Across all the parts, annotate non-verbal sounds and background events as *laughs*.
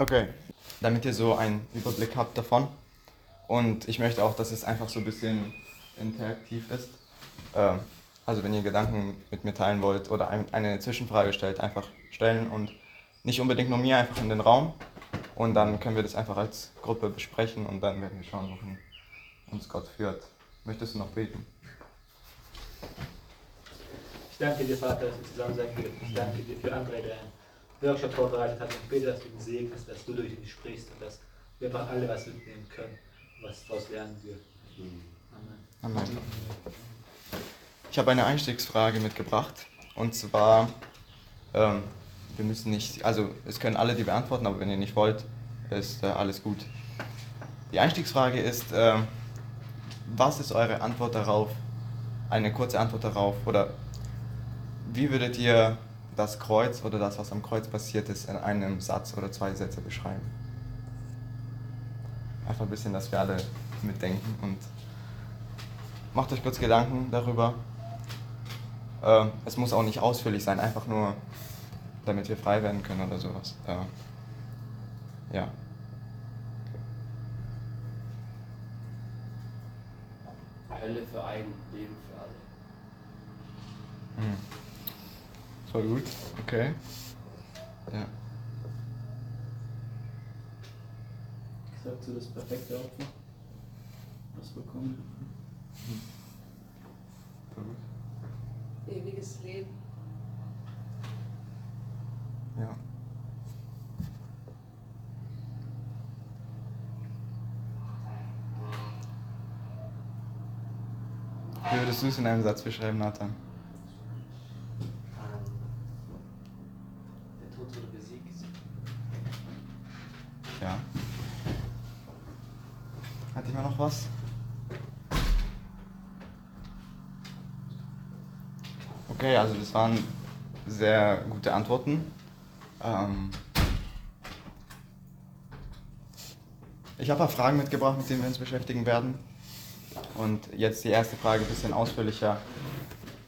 Okay, damit ihr so einen Überblick habt davon. Und ich möchte auch, dass es einfach so ein bisschen interaktiv ist. Ähm, also wenn ihr Gedanken mit mir teilen wollt oder eine Zwischenfrage stellt, einfach stellen und nicht unbedingt nur mir, einfach in den Raum. Und dann können wir das einfach als Gruppe besprechen und dann werden wir schauen, wohin uns Gott führt. Möchtest du noch beten? Ich danke dir, Vater, dass wir zusammen sein dürfen. Ich danke dir für André, der Workshop vorbereitet hat. Ich bete, dass du ihn segnest, dass du durch ihn sprichst und dass wir einfach alle was mitnehmen können, was daraus lernen wir. Amen. Amen. Ich habe eine Einstiegsfrage mitgebracht und zwar, ähm, wir müssen nicht, also es können alle die beantworten, aber wenn ihr nicht wollt, ist äh, alles gut. Die Einstiegsfrage ist, äh, was ist eure Antwort darauf, eine kurze Antwort darauf oder wie würdet ihr das Kreuz oder das, was am Kreuz passiert ist, in einem Satz oder zwei Sätze beschreiben? Einfach ein bisschen, dass wir alle mitdenken und macht euch kurz Gedanken darüber. Äh, es muss auch nicht ausführlich sein, einfach nur, damit wir frei werden können oder sowas. Äh, ja. Hölle für einen, Leben für alle. Hm. Voll gut, okay. Ja. Sagst du das perfekte Opfer? Was bekommen? Voll gut. Ewiges Leben. Ja. Wie würdest du es in einem Satz beschreiben, Nathan? Ähm, der Tod wurde besiegt. Ja. Hat jemand noch was? Okay, also das waren sehr gute Antworten. Ähm ich habe ein paar Fragen mitgebracht, mit denen wir uns beschäftigen werden. Und jetzt die erste Frage ein bisschen ausführlicher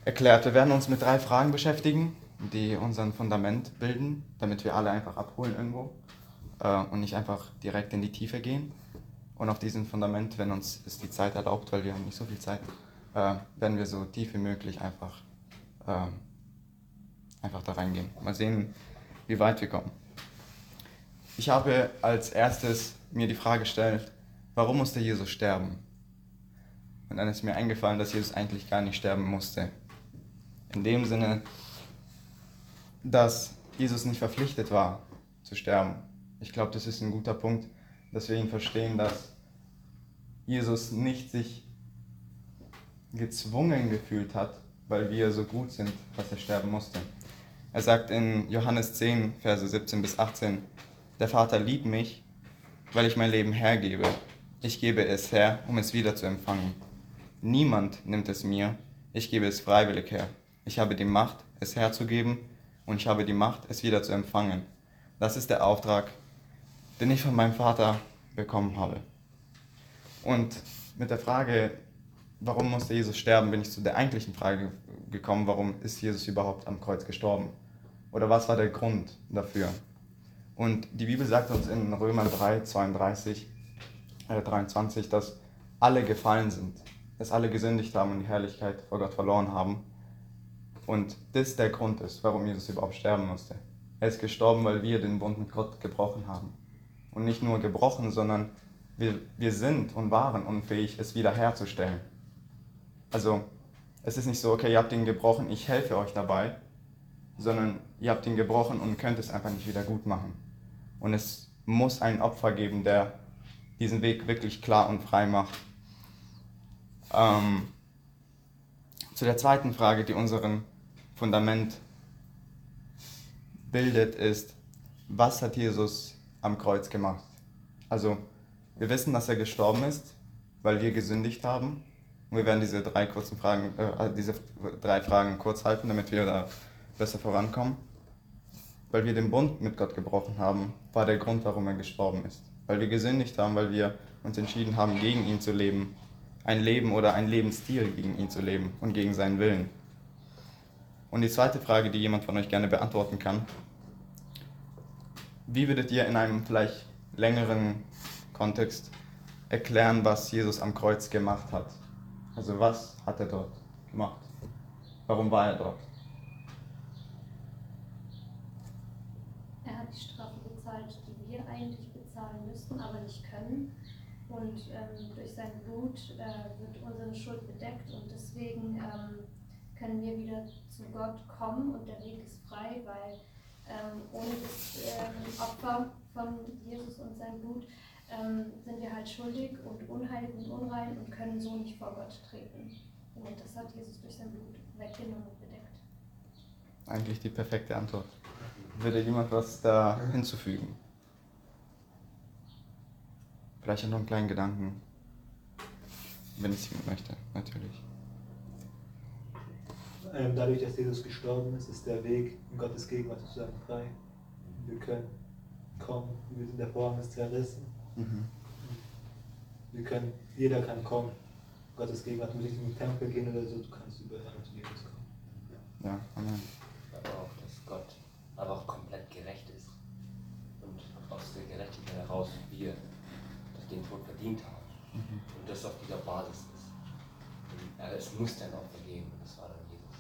erklärt. Wir werden uns mit drei Fragen beschäftigen, die unseren Fundament bilden, damit wir alle einfach abholen irgendwo äh, und nicht einfach direkt in die Tiefe gehen. Und auf diesem Fundament, wenn uns es die Zeit erlaubt, weil wir haben nicht so viel Zeit, äh, werden wir so tief wie möglich einfach, äh, einfach da reingehen. Mal sehen, wie weit wir kommen. Ich habe als erstes mir die Frage gestellt, warum musste Jesus sterben? Und dann ist mir eingefallen, dass Jesus eigentlich gar nicht sterben musste. In dem Sinne, dass Jesus nicht verpflichtet war zu sterben. Ich glaube, das ist ein guter Punkt, dass wir ihn verstehen, dass Jesus nicht sich gezwungen gefühlt hat, weil wir so gut sind, dass er sterben musste. Er sagt in Johannes 10, Verse 17 bis 18, der Vater liebt mich, weil ich mein Leben hergebe. Ich gebe es her, um es wieder zu empfangen. Niemand nimmt es mir, ich gebe es freiwillig her. Ich habe die Macht, es herzugeben, und ich habe die Macht, es wieder zu empfangen. Das ist der Auftrag, den ich von meinem Vater bekommen habe. Und mit der Frage, warum musste Jesus sterben, bin ich zu der eigentlichen Frage gekommen, warum ist Jesus überhaupt am Kreuz gestorben? Oder was war der Grund dafür? Und die Bibel sagt uns in Römer 3, 32, äh, 23, dass alle gefallen sind, dass alle gesündigt haben und die Herrlichkeit vor Gott verloren haben. Und das der Grund ist, warum Jesus überhaupt sterben musste. Er ist gestorben, weil wir den Bund mit Gott gebrochen haben. Und nicht nur gebrochen, sondern wir, wir sind und waren unfähig, es wiederherzustellen. Also es ist nicht so, okay, ihr habt ihn gebrochen, ich helfe euch dabei, sondern ihr habt ihn gebrochen und könnt es einfach nicht wieder gut machen. Und es muss ein Opfer geben, der diesen Weg wirklich klar und frei macht. Ähm, zu der zweiten Frage, die unseren Fundament bildet, ist, was hat Jesus am Kreuz gemacht? Also, wir wissen, dass er gestorben ist, weil wir gesündigt haben. Und wir werden diese drei kurzen Fragen, äh, diese drei Fragen kurz halten, damit wir da besser vorankommen. Weil wir den Bund mit Gott gebrochen haben, war der Grund, warum er gestorben ist. Weil wir gesündigt haben, weil wir uns entschieden haben, gegen ihn zu leben. Ein Leben oder ein Lebensstil gegen ihn zu leben und gegen seinen Willen. Und die zweite Frage, die jemand von euch gerne beantworten kann. wie würdet ihr in einem vielleicht längeren Kontext erklären, was Jesus am Kreuz gemacht hat? Also was hat er dort gemacht? Warum war er dort? Er hat die Strafe bezahlt, die wir eigentlich bezahlen müssten, aber nicht können. Und ähm, durch sein Blut äh, wird unsere Schuld bedeckt und deswegen ähm, können wir wieder zu Gott kommen und der Weg ist frei, weil ähm, ohne das ähm, Opfer von Jesus und sein Blut ähm, sind wir halt schuldig und unheilig und unrein und können so nicht vor Gott treten. Und das hat Jesus durch sein Blut weggenommen und bedeckt. Eigentlich die perfekte Antwort. Würde jemand was da hinzufügen? Vielleicht noch einen kleinen Gedanken, wenn es jemand möchte, natürlich. Ähm, dadurch, dass Jesus gestorben ist, ist der Weg in Gottes Gegenwart sozusagen frei. Wir können kommen, wir sind der Vorhang ist zerrissen. Mhm. Wir können, jeder kann kommen. Gottes Gegenwart muss nicht in den Tempel gehen oder so, du kannst überall zu Jesus kommen. Ja, Amen. aber auch, dass Gott aber auch komplett gerecht ist. Und aus der Gerechtigkeit heraus wir den Tod verdient haben. Und das auf dieser Basis ist. Und es muss dann auch vergeben. Und das war dann Jesus.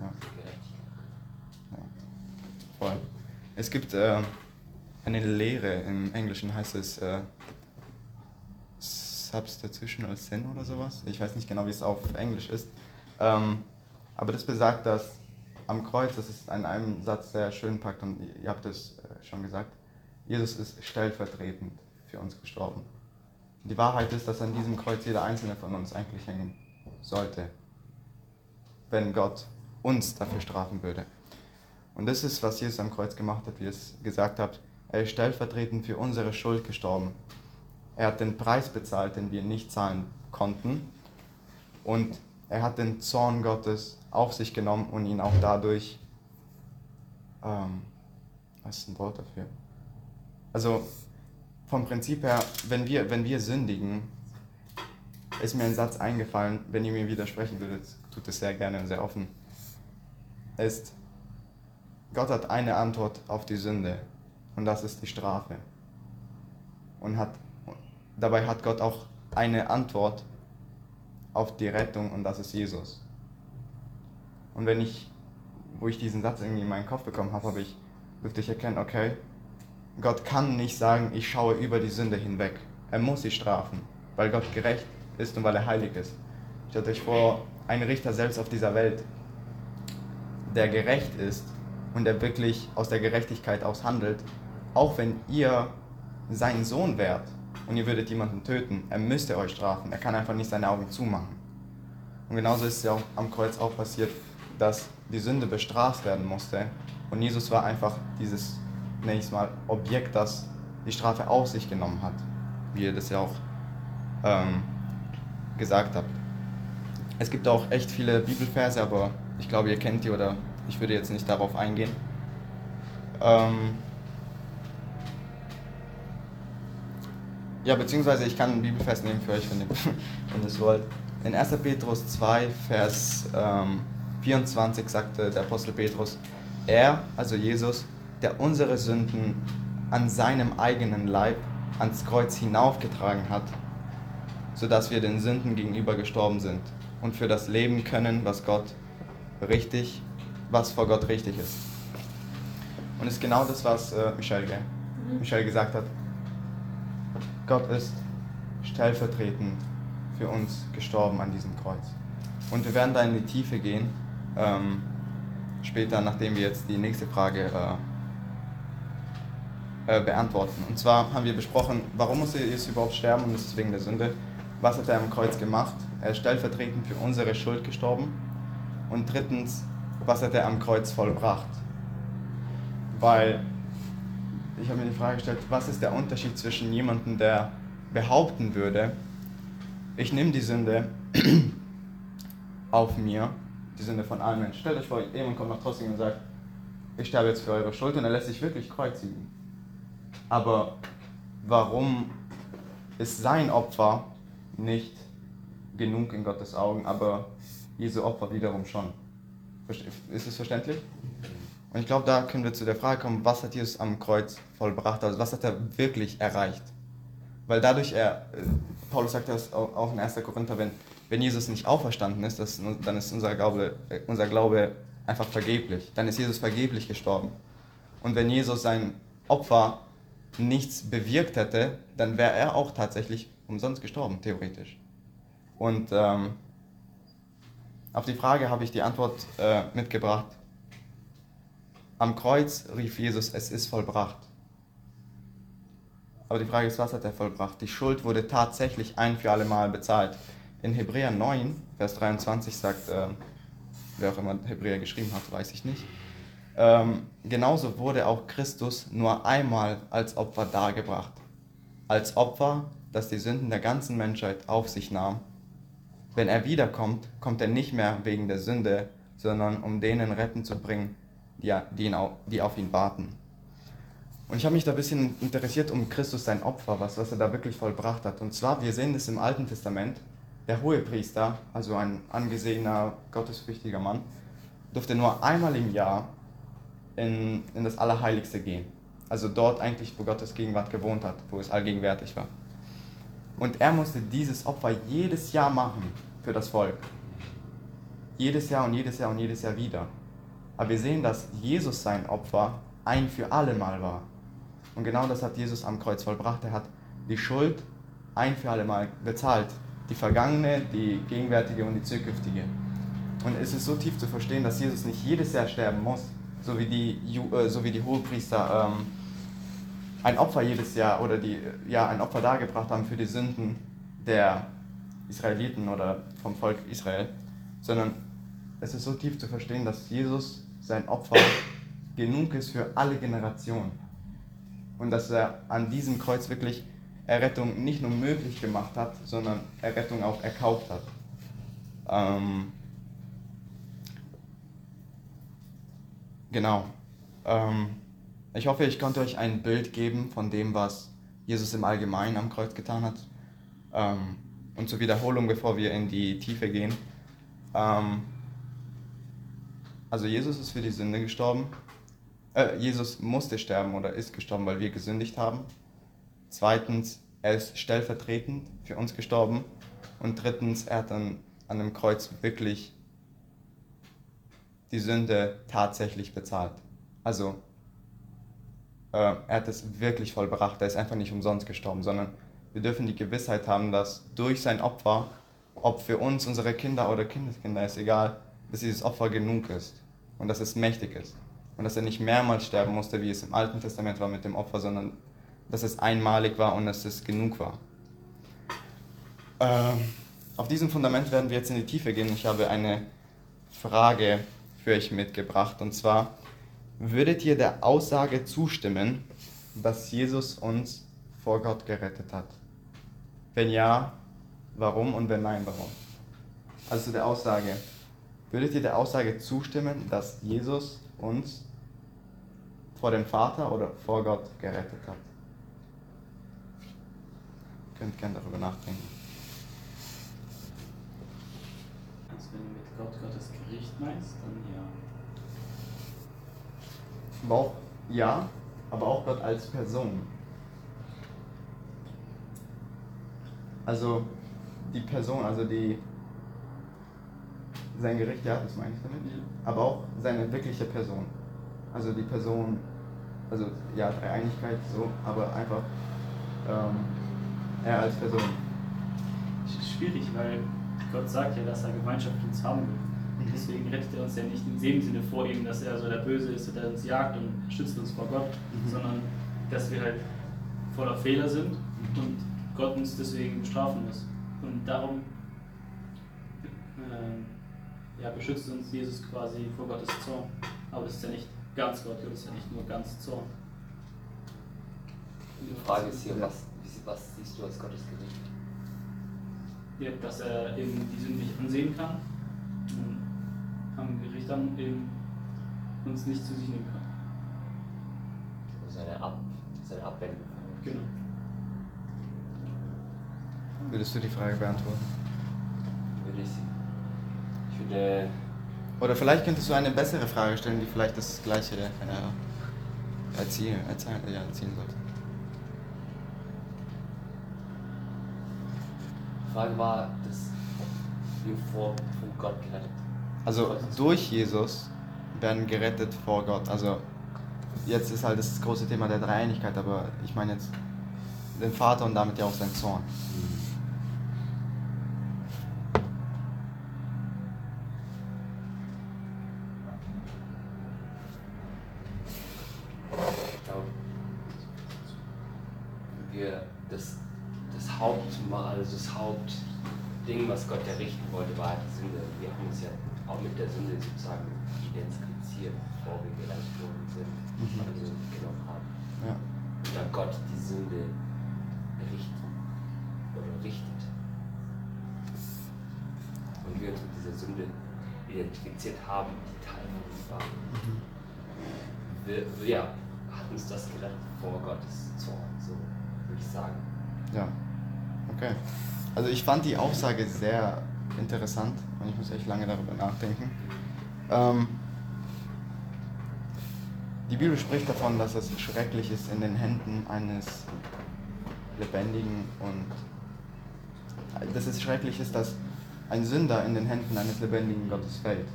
Ja. Die Gerechtigkeit. Voll. Es gibt äh, eine Lehre, im Englischen heißt es äh, Substitutional Sin oder sowas. Ich weiß nicht genau, wie es auf Englisch ist. Ähm, aber das besagt, dass am Kreuz, das ist in einem Satz sehr schön packt und ihr habt es äh, schon gesagt, Jesus ist stellvertretend für uns gestorben. Die Wahrheit ist, dass an diesem Kreuz jeder einzelne von uns eigentlich hängen sollte, wenn Gott uns dafür strafen würde. Und das ist, was Jesus am Kreuz gemacht hat, wie ihr es gesagt habt. Er ist stellvertretend für unsere Schuld gestorben. Er hat den Preis bezahlt, den wir nicht zahlen konnten. Und er hat den Zorn Gottes auf sich genommen und ihn auch dadurch, ähm, was ist ein Wort dafür? Also vom Prinzip her, wenn wir, wenn wir sündigen, ist mir ein Satz eingefallen, wenn ihr mir widersprechen würdet, tut es sehr gerne und sehr offen, ist, Gott hat eine Antwort auf die Sünde und das ist die Strafe. Und hat, dabei hat Gott auch eine Antwort auf die Rettung und das ist Jesus. Und wenn ich, wo ich diesen Satz irgendwie in meinen Kopf bekommen habe, habe ich, durfte ich erkennen, okay, Gott kann nicht sagen, ich schaue über die Sünde hinweg. Er muss sie strafen, weil Gott gerecht ist und weil er heilig ist. Stellt euch vor, ein Richter selbst auf dieser Welt, der gerecht ist und der wirklich aus der Gerechtigkeit aus handelt, auch wenn ihr sein Sohn wärt und ihr würdet jemanden töten, er müsste euch strafen. Er kann einfach nicht seine Augen zumachen. Und genauso ist es ja auch am Kreuz auch passiert, dass die Sünde bestraft werden musste. Und Jesus war einfach dieses, nenne mal, Objekt, das die Strafe auf sich genommen hat. Wie ihr das ja auch ähm, gesagt habt. Es gibt auch echt viele Bibelverse, aber ich glaube, ihr kennt die oder ich würde jetzt nicht darauf eingehen. Ähm ja, beziehungsweise ich kann einen Bibelvers nehmen für euch, wenn ihr, *laughs* wenn es wollt. In 1. Petrus 2, Vers ähm, 24 sagte der Apostel Petrus, er, also Jesus, der unsere Sünden an seinem eigenen Leib ans Kreuz hinaufgetragen hat, sodass wir den Sünden gegenüber gestorben sind und für das Leben können, was Gott richtig, was vor Gott richtig ist. Und ist genau das, was äh, Michelle, gell? Michelle gesagt hat. Gott ist stellvertretend für uns gestorben an diesem Kreuz. Und wir werden da in die Tiefe gehen, ähm, später, nachdem wir jetzt die nächste Frage äh, äh, beantworten. Und zwar haben wir besprochen, warum muss Jesus überhaupt sterben und das ist wegen der Sünde. Was hat er am Kreuz gemacht? Er ist stellvertretend für unsere Schuld gestorben. Und drittens, was hat er am Kreuz vollbracht? Weil ich habe mir die Frage gestellt, was ist der Unterschied zwischen jemandem, der behaupten würde, ich nehme die Sünde *clears throat* auf mir, die Sünde von allen Menschen. Stellt euch vor, jemand kommt nach Trossing und sagt, ich sterbe jetzt für eure Schuld und er lässt sich wirklich kreuzigen. Aber warum ist sein Opfer nicht genug in Gottes Augen, aber Jesu Opfer wiederum schon? Ist es verständlich? Und ich glaube, da können wir zu der Frage kommen, was hat Jesus am Kreuz vollbracht? Also was hat er wirklich erreicht? Weil dadurch er, äh, Paulus sagt das auch in 1. Korinther, wenn, wenn Jesus nicht auferstanden ist, das, dann ist unser Glaube, äh, unser Glaube einfach vergeblich. Dann ist Jesus vergeblich gestorben. Und wenn Jesus sein Opfer nichts bewirkt hätte, dann wäre er auch tatsächlich umsonst gestorben, theoretisch. Und ähm, auf die Frage habe ich die Antwort äh, mitgebracht. Am Kreuz rief Jesus, es ist vollbracht. Aber die Frage ist, was hat er vollbracht? Die Schuld wurde tatsächlich ein für alle Mal bezahlt. In Hebräer 9, Vers 23 sagt, äh, wer auch immer Hebräer geschrieben hat, weiß ich nicht. Ähm, genauso wurde auch Christus nur einmal als Opfer dargebracht. Als Opfer, das die Sünden der ganzen Menschheit auf sich nahm. Wenn er wiederkommt, kommt er nicht mehr wegen der Sünde, sondern um denen retten zu bringen, die, die, ihn, die auf ihn warten. Und ich habe mich da ein bisschen interessiert um Christus sein Opfer, was, was er da wirklich vollbracht hat. Und zwar, wir sehen es im Alten Testament, der Hohepriester, also ein angesehener, gottesfürchtiger Mann, durfte nur einmal im Jahr in, in das Allerheiligste gehen. Also dort eigentlich, wo Gottes Gegenwart gewohnt hat, wo es allgegenwärtig war. Und er musste dieses Opfer jedes Jahr machen für das Volk. Jedes Jahr und jedes Jahr und jedes Jahr wieder. Aber wir sehen, dass Jesus sein Opfer ein für alle Mal war. Und genau das hat Jesus am Kreuz vollbracht. Er hat die Schuld ein für alle Mal bezahlt. Die vergangene, die gegenwärtige und die zukünftige. Und es ist so tief zu verstehen, dass Jesus nicht jedes Jahr sterben muss, so wie die, äh, so wie die Hohepriester ähm, ein Opfer jedes Jahr oder die, ja, ein Opfer dargebracht haben für die Sünden der Israeliten oder vom Volk Israel, sondern es ist so tief zu verstehen, dass Jesus sein Opfer genug ist für alle Generationen. Und dass er an diesem Kreuz wirklich Errettung nicht nur möglich gemacht hat, sondern Errettung auch erkauft hat. Ähm, genau. Ähm, ich hoffe, ich konnte euch ein Bild geben von dem, was Jesus im Allgemeinen am Kreuz getan hat. Ähm, und zur Wiederholung, bevor wir in die Tiefe gehen. Also Jesus ist für die Sünde gestorben. Äh, Jesus musste sterben oder ist gestorben, weil wir gesündigt haben. Zweitens, er ist stellvertretend für uns gestorben. Und drittens, er hat dann an dem Kreuz wirklich die Sünde tatsächlich bezahlt. Also äh, er hat es wirklich vollbracht. Er ist einfach nicht umsonst gestorben, sondern wir dürfen die Gewissheit haben, dass durch sein Opfer, ob für uns, unsere Kinder oder Kindeskinder, ist egal, dass dieses Opfer genug ist und dass es mächtig ist. Und dass er nicht mehrmals sterben musste, wie es im Alten Testament war mit dem Opfer, sondern dass es einmalig war und dass es genug war. Äh, auf diesem Fundament werden wir jetzt in die Tiefe gehen. Ich habe eine Frage für euch mitgebracht und zwar, Würdet ihr der Aussage zustimmen, dass Jesus uns vor Gott gerettet hat? Wenn ja, warum und wenn nein, warum? Also der Aussage, würdet ihr der Aussage zustimmen, dass Jesus uns vor dem Vater oder vor Gott gerettet hat? Ihr könnt gerne darüber nachdenken. Also wenn du mit Gott Gottes Gericht meinst, dann ja. Aber auch, ja, aber auch Gott als Person. Also die Person, also die sein Gericht, ja, das meine ich damit, aber auch seine wirkliche Person. Also die Person, also ja, Dreieinigkeit so, aber einfach ähm, er als Person. Schwierig, weil Gott sagt ja, dass er Gemeinschaft mit uns haben will. Mhm. Deswegen rettet er uns ja nicht in dem Sinne vor ihm, dass er so der Böse ist, der uns jagt und schützt uns vor Gott, mhm. sondern dass wir halt voller Fehler sind mhm. und Gott uns deswegen bestrafen muss. Und darum ja, beschützt uns Jesus quasi vor Gottes Zorn. Aber das ist ja nicht ganz Gott, das ist ja nicht nur ganz Zorn. Die Frage ist hier, was, was siehst du als Gottes Gericht? Ja, dass er eben die Sünde nicht ansehen kann am Gericht dann eben uns nicht zu sich nehmen kann. Also seine, Ab seine Abwendung. Genau. Würdest du die Frage beantworten? Würde ich. Ich würde. Oder vielleicht könntest du eine bessere Frage stellen, die vielleicht das gleiche äh, erzielen, erzielen, ja, erzielen sollte. Die Frage war, dass wir vor von Gott gerettet Also durch Jesus werden gerettet vor Gott. Also jetzt ist halt das große Thema der Dreieinigkeit, aber ich meine jetzt den Vater und damit ja auch sein Zorn. Ich glaube, wir das, das Hauptmal, also das Hauptding, was Gott ja richten wollte, war die Sünde. Wir haben uns ja auch mit der Sünde sozusagen identifiziert, bevor wir gerettet worden sind, Mhm. weil wir Sünde genommen haben. Ja. Und da Gott die Sünde richten oder richtet und wir uns mit dieser Sünde identifiziert haben, die Teil von uns war. Wir, wir ja, hat uns das gerettet vor Gottes Zorn, so würde ich sagen. Ja, okay. Also ich fand die Aussage sehr interessant ich muss echt lange darüber nachdenken. Ähm, die Bibel spricht davon, dass es schrecklich ist in den Händen eines lebendigen und dass es schrecklich ist, dass ein Sünder in den Händen eines lebendigen Gottes fällt,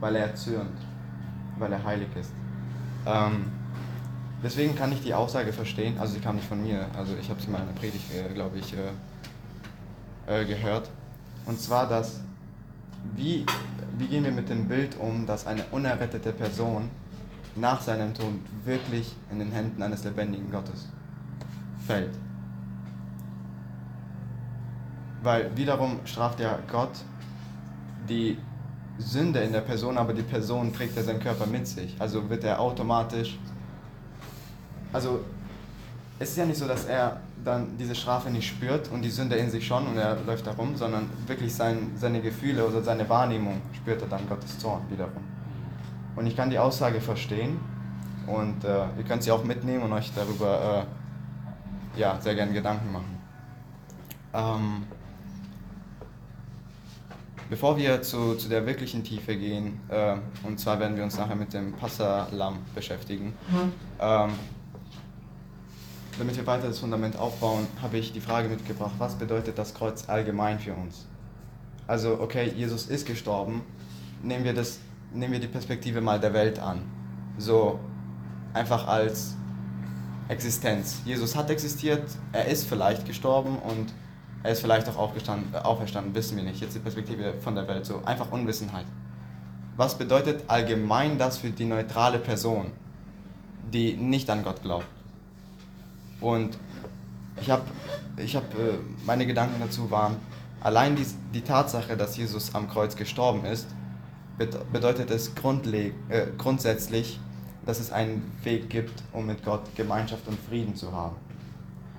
weil er zürnt, weil er heilig ist. Ähm, deswegen kann ich die Aussage verstehen, also sie kam nicht von mir, also ich habe sie mal in einer Predigt, äh, glaube ich, äh, äh, gehört. Und zwar, dass, wie, wie gehen wir mit dem Bild um, dass eine unerrettete Person nach seinem Tod wirklich in den Händen eines lebendigen Gottes fällt. Weil wiederum straft ja Gott die Sünde in der Person, aber die Person trägt ja seinen Körper mit sich. Also wird er automatisch. Also es ist ja nicht so, dass er dann diese Strafe nicht spürt und die Sünde in sich schon und er läuft da rum, sondern wirklich sein, seine Gefühle oder seine Wahrnehmung spürt er dann Gottes Zorn wiederum. Und ich kann die Aussage verstehen und äh, ihr könnt sie auch mitnehmen und euch darüber äh, ja, sehr gerne Gedanken machen. Ähm, bevor wir zu, zu der wirklichen Tiefe gehen, äh, und zwar werden wir uns nachher mit dem Passalam beschäftigen, ähm, damit wir weiter das Fundament aufbauen, habe ich die Frage mitgebracht, was bedeutet das Kreuz allgemein für uns? Also, okay, Jesus ist gestorben, nehmen wir, das, nehmen wir die Perspektive mal der Welt an. So einfach als Existenz. Jesus hat existiert, er ist vielleicht gestorben und er ist vielleicht auch aufgestanden, äh, auferstanden, wissen wir nicht. Jetzt die Perspektive von der Welt, so einfach Unwissenheit. Was bedeutet allgemein das für die neutrale Person, die nicht an Gott glaubt? Und ich habe, ich hab, äh, meine Gedanken dazu waren, allein die, die Tatsache, dass Jesus am Kreuz gestorben ist, bed- bedeutet es grundleg, äh, grundsätzlich, dass es einen Weg gibt, um mit Gott Gemeinschaft und Frieden zu haben.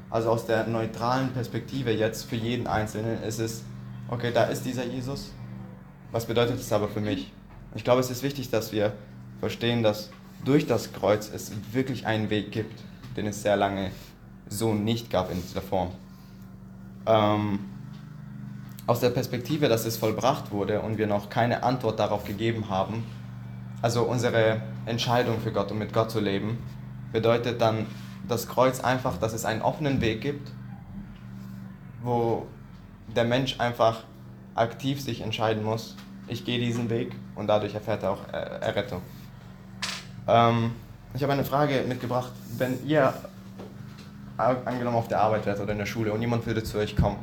Also aus der neutralen Perspektive jetzt für jeden Einzelnen ist es, okay, da ist dieser Jesus, was bedeutet es aber für mich? Ich glaube, es ist wichtig, dass wir verstehen, dass durch das Kreuz es wirklich einen Weg gibt, den es sehr lange so nicht gab in dieser Form. Ähm, aus der Perspektive, dass es vollbracht wurde und wir noch keine Antwort darauf gegeben haben, also unsere Entscheidung für Gott und mit Gott zu leben, bedeutet dann das Kreuz einfach, dass es einen offenen Weg gibt, wo der Mensch einfach aktiv sich entscheiden muss, ich gehe diesen Weg und dadurch erfährt er auch äh, Errettung. Ähm, ich habe eine Frage mitgebracht, wenn ihr angenommen auf der Arbeit wärt oder in der Schule und jemand würde zu euch kommen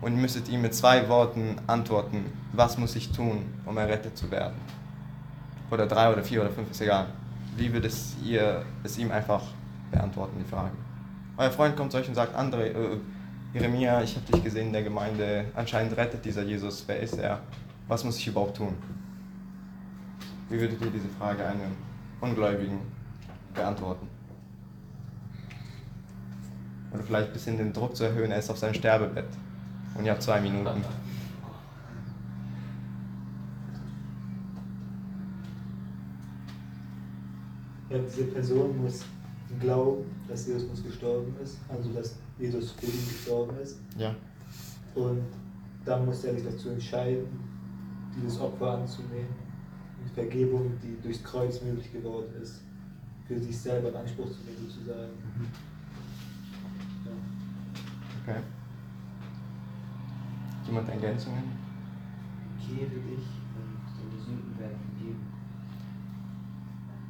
und ihr müsstet ihm mit zwei Worten antworten, was muss ich tun, um errettet zu werden? Oder drei oder vier oder fünf, ist egal. Wie würdet ihr es ihm einfach beantworten, die Frage? Euer Freund kommt zu euch und sagt, André, äh, Jeremia, ich habe dich gesehen in der Gemeinde, anscheinend rettet dieser Jesus, wer ist er? Was muss ich überhaupt tun? Wie würdet ihr diese Frage einem Ungläubigen beantworten? Oder vielleicht ein bisschen den Druck zu erhöhen, er ist auf seinem Sterbebett und ihr habt zwei Minuten. Ja, diese Person muss glauben, dass Jesus gestorben ist, also dass Jesus für ihn gestorben ist. Ja, Und dann muss er sich dazu entscheiden, dieses Opfer anzunehmen Und Vergebung, die durchs Kreuz möglich geworden ist, für sich selber in Anspruch zu nehmen, sozusagen. Ja. Okay. Jemand Ergänzungen? Kehre dich und deine Sünden werden vergeben.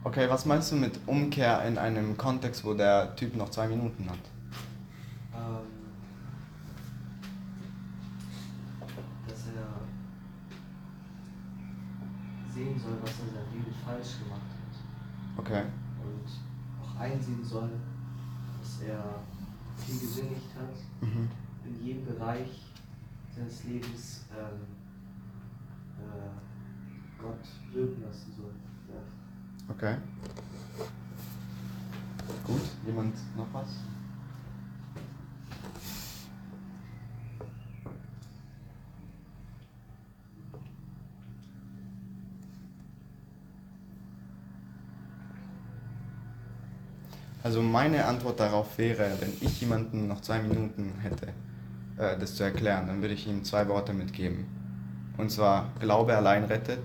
Okay, was meinst du mit Umkehr in einem Kontext, wo der Typ noch zwei Minuten hat? Ähm, dass er sehen soll, was er in seinem Leben falsch gemacht hat. Okay. Und auch einsehen soll, dass er viel gesündigt hat, Mhm. in jedem Bereich seines Lebens ähm, äh, Gott wirken lassen soll. Ja. Okay. Gut, jemand noch was? Also meine Antwort darauf wäre, wenn ich jemanden noch zwei Minuten hätte, äh, das zu erklären, dann würde ich ihm zwei Worte mitgeben. Und zwar, Glaube allein rettet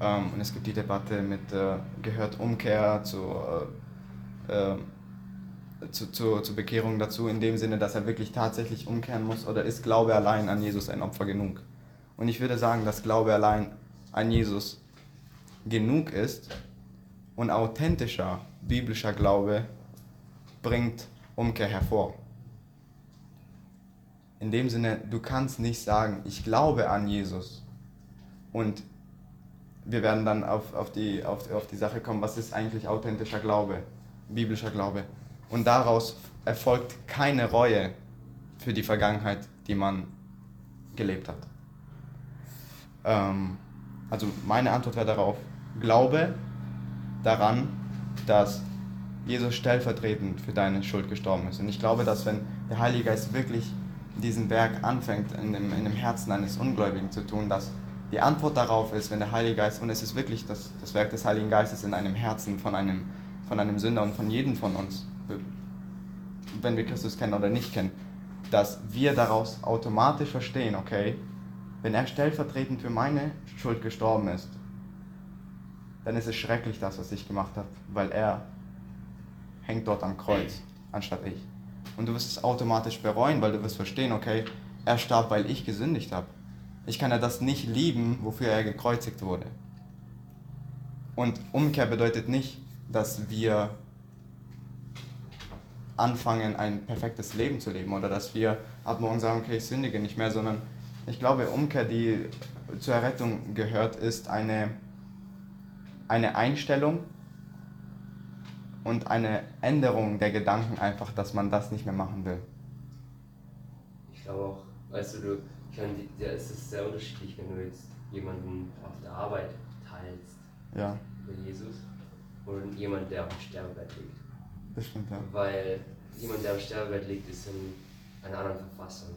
ähm, und es gibt die Debatte mit, äh, gehört Umkehr zu, äh, äh, zu, zu, zur Bekehrung dazu, in dem Sinne, dass er wirklich tatsächlich umkehren muss, oder ist Glaube allein an Jesus ein Opfer genug? Und ich würde sagen, dass Glaube allein an Jesus genug ist und authentischer biblischer Glaube bringt Umkehr hervor. In dem Sinne, du kannst nicht sagen, ich glaube an Jesus und wir werden dann auf, auf, die, auf, auf die Sache kommen, was ist eigentlich authentischer Glaube, biblischer Glaube. Und daraus erfolgt keine Reue für die Vergangenheit, die man gelebt hat. Ähm, also meine Antwort wäre darauf, Glaube daran, dass Jesus stellvertretend für deine Schuld gestorben ist. Und ich glaube, dass wenn der Heilige Geist wirklich diesen Werk anfängt, in dem, in dem Herzen eines Ungläubigen zu tun, dass die Antwort darauf ist, wenn der Heilige Geist, und es ist wirklich das, das Werk des Heiligen Geistes in einem Herzen von einem, von einem Sünder und von jedem von uns, wenn wir Christus kennen oder nicht kennen, dass wir daraus automatisch verstehen, okay, wenn er stellvertretend für meine Schuld gestorben ist, dann ist es schrecklich, das, was ich gemacht habe, weil er hängt dort am Kreuz, anstatt ich. Und du wirst es automatisch bereuen, weil du wirst verstehen, okay, er starb, weil ich gesündigt habe. Ich kann ja das nicht lieben, wofür er gekreuzigt wurde. Und Umkehr bedeutet nicht, dass wir anfangen, ein perfektes Leben zu leben oder dass wir ab morgen sagen, okay, ich sündige nicht mehr, sondern ich glaube, Umkehr, die zur Errettung gehört, ist eine, eine Einstellung und eine Änderung der Gedanken einfach, dass man das nicht mehr machen will. Ich glaube auch, weißt du, du die- ja, es ist sehr unterschiedlich, wenn du jetzt jemanden auf der Arbeit teilst Ja, über Jesus und jemand, der auf dem Sterbebett liegt. das stimmt, ja. Weil jemand, der am Sterbebett liegt, ist in einer anderen Verfassung.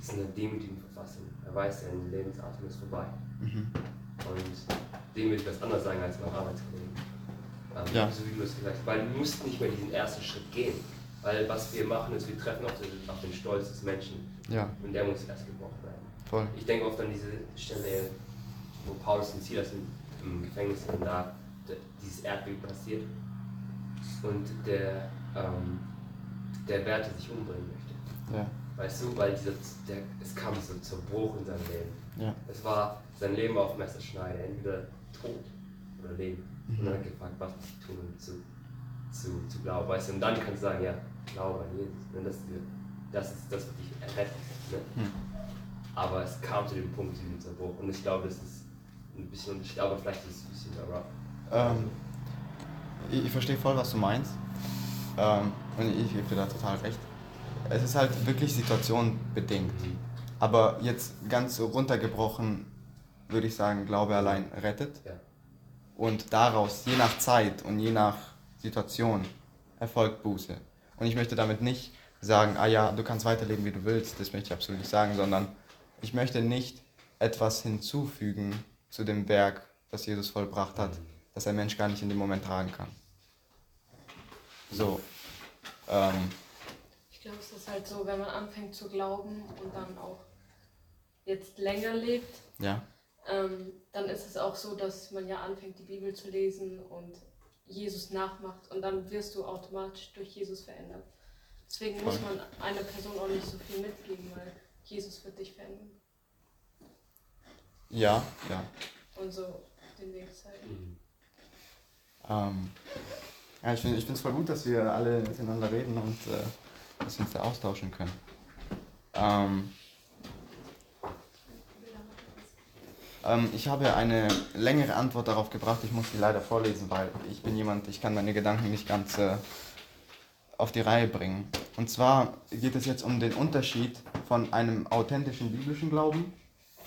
Ist in einer demütigen Verfassung. Er weiß, sein Lebensatem ist vorbei. Mhm. Und dem will ich was anderes sagen als mein Arbeitskollegen. Ähm, Ja. So wie du es gesagt hast. Weil du musst nicht mehr diesen ersten Schritt gehen. Weil was wir machen, ist, wir treffen auf den, auf den Stolz des Menschen. Ja, Und der muss erst gebrochen werden. voll. Ich denke oft an diese Stelle, wo Paulus und Silas im, im Gefängnis sind, da dieses Erdbeben passiert und der, ähm, der Wärter sich umbringen möchte. Ja, Weißt du, weil dieser, der, es kam so zum Bruch in seinem Leben. ja, Es war sein Leben auf Messerschneide, entweder Tod oder Leben. Und er hat gefragt, was muss ich tun, um zu, zu, zu glauben. Weißt du, und dann kannst du sagen, ja, glaube an Jesus. Ne? Das, das ist das, was dich errettet. Ne? Hm. Aber es kam zu dem Punkt, zu diesem Zerbruch. Und ich glaube, das ist ein bisschen unterschiedlich, aber vielleicht ist es ein bisschen rough. Ähm, ich, ich verstehe voll, was du meinst. Ähm, und ich gebe dir da total recht. Es ist halt wirklich situationbedingt. Aber jetzt ganz so runtergebrochen würde ich sagen, Glaube allein rettet. Ja. Und daraus, je nach Zeit und je nach Situation, erfolgt Buße. Und ich möchte damit nicht sagen, ah ja, du kannst weiterleben, wie du willst, das möchte ich absolut nicht sagen, sondern ich möchte nicht etwas hinzufügen zu dem Werk, das Jesus vollbracht hat, das ein Mensch gar nicht in dem Moment tragen kann. So. Ähm, Ich glaube, es ist halt so, wenn man anfängt zu glauben und dann auch jetzt länger lebt, ja. Ähm, dann ist es auch so, dass man ja anfängt, die Bibel zu lesen und Jesus nachmacht und dann wirst du automatisch durch Jesus verändert. Deswegen muss man einer Person auch nicht so viel mitgeben, weil Jesus wird dich verändern. Ja, ja. Und so den Weg zeigen. Ähm, ja, ich finde es voll gut, dass wir alle miteinander reden und äh, dass wir uns da austauschen können. Ähm, ähm, ich habe eine längere Antwort darauf gebracht, ich muss die leider vorlesen, weil ich bin jemand, ich kann meine Gedanken nicht ganz äh, auf die Reihe bringen. Und zwar geht es jetzt um den Unterschied von einem authentischen biblischen Glauben,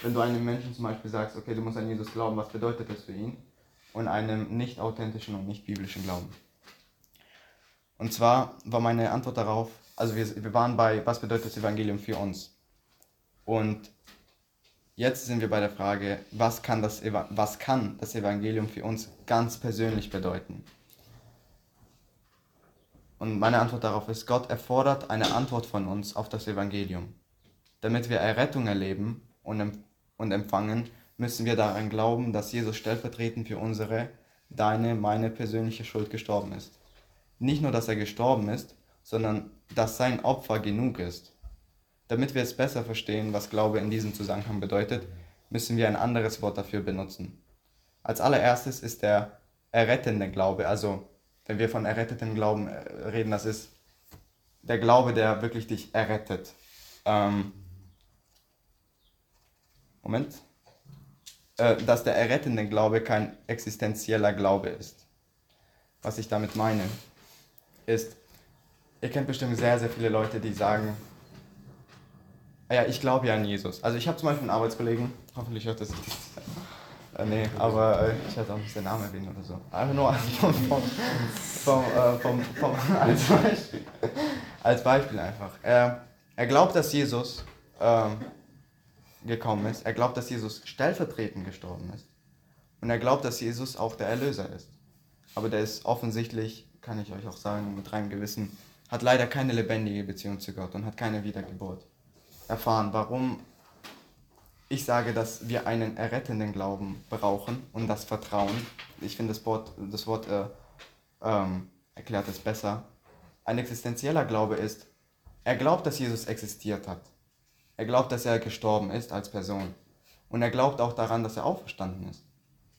wenn du einem Menschen zum Beispiel sagst, okay, du musst an Jesus glauben, was bedeutet das für ihn? Und einem nicht authentischen und nicht biblischen Glauben. Und zwar war meine Antwort darauf, also wir, wir waren bei, was bedeutet das Evangelium für uns? Und jetzt sind wir bei der Frage, was kann das, was kann das Evangelium für uns ganz persönlich bedeuten? Und meine Antwort darauf ist, Gott erfordert eine Antwort von uns auf das Evangelium. Damit wir Errettung erleben und, und empfangen, müssen wir daran glauben, dass Jesus stellvertretend für unsere, deine, meine persönliche Schuld gestorben ist. Nicht nur, dass er gestorben ist, sondern dass sein Opfer genug ist. Damit wir es besser verstehen, was Glaube in diesem Zusammenhang bedeutet, müssen wir ein anderes Wort dafür benutzen. Als allererstes ist der errettende Glaube, also wenn wir von errettetem Glauben äh, reden, das ist der Glaube, der wirklich dich errettet. Ähm, Moment. Äh, dass der errettende Glaube kein existenzieller Glaube ist. Was ich damit meine, ist, ihr kennt bestimmt sehr, sehr viele Leute, die sagen, ja, ich glaube ja an Jesus. Also ich habe zum Beispiel einen Arbeitskollegen, hoffentlich hört das nicht. Äh, nee, aber äh, ich hätte auch nicht den Namen erwähnen oder so. Einfach nur vom, vom, vom, äh, vom, vom *laughs* als Beispiel. Als Beispiel einfach. Er, er glaubt, dass Jesus ähm, gekommen ist. Er glaubt, dass Jesus stellvertretend gestorben ist. Und er glaubt, dass Jesus auch der Erlöser ist. Aber der ist offensichtlich, kann ich euch auch sagen, mit reinem Gewissen, hat leider keine lebendige Beziehung zu Gott und hat keine Wiedergeburt erfahren. Warum ich sage, dass wir einen errettenden Glauben brauchen und das Vertrauen. Ich finde, das Wort, das Wort äh, ähm, erklärt es besser. Ein existenzieller Glaube ist, er glaubt, dass Jesus existiert hat. Er glaubt, dass er gestorben ist als Person. Und er glaubt auch daran, dass er auferstanden ist.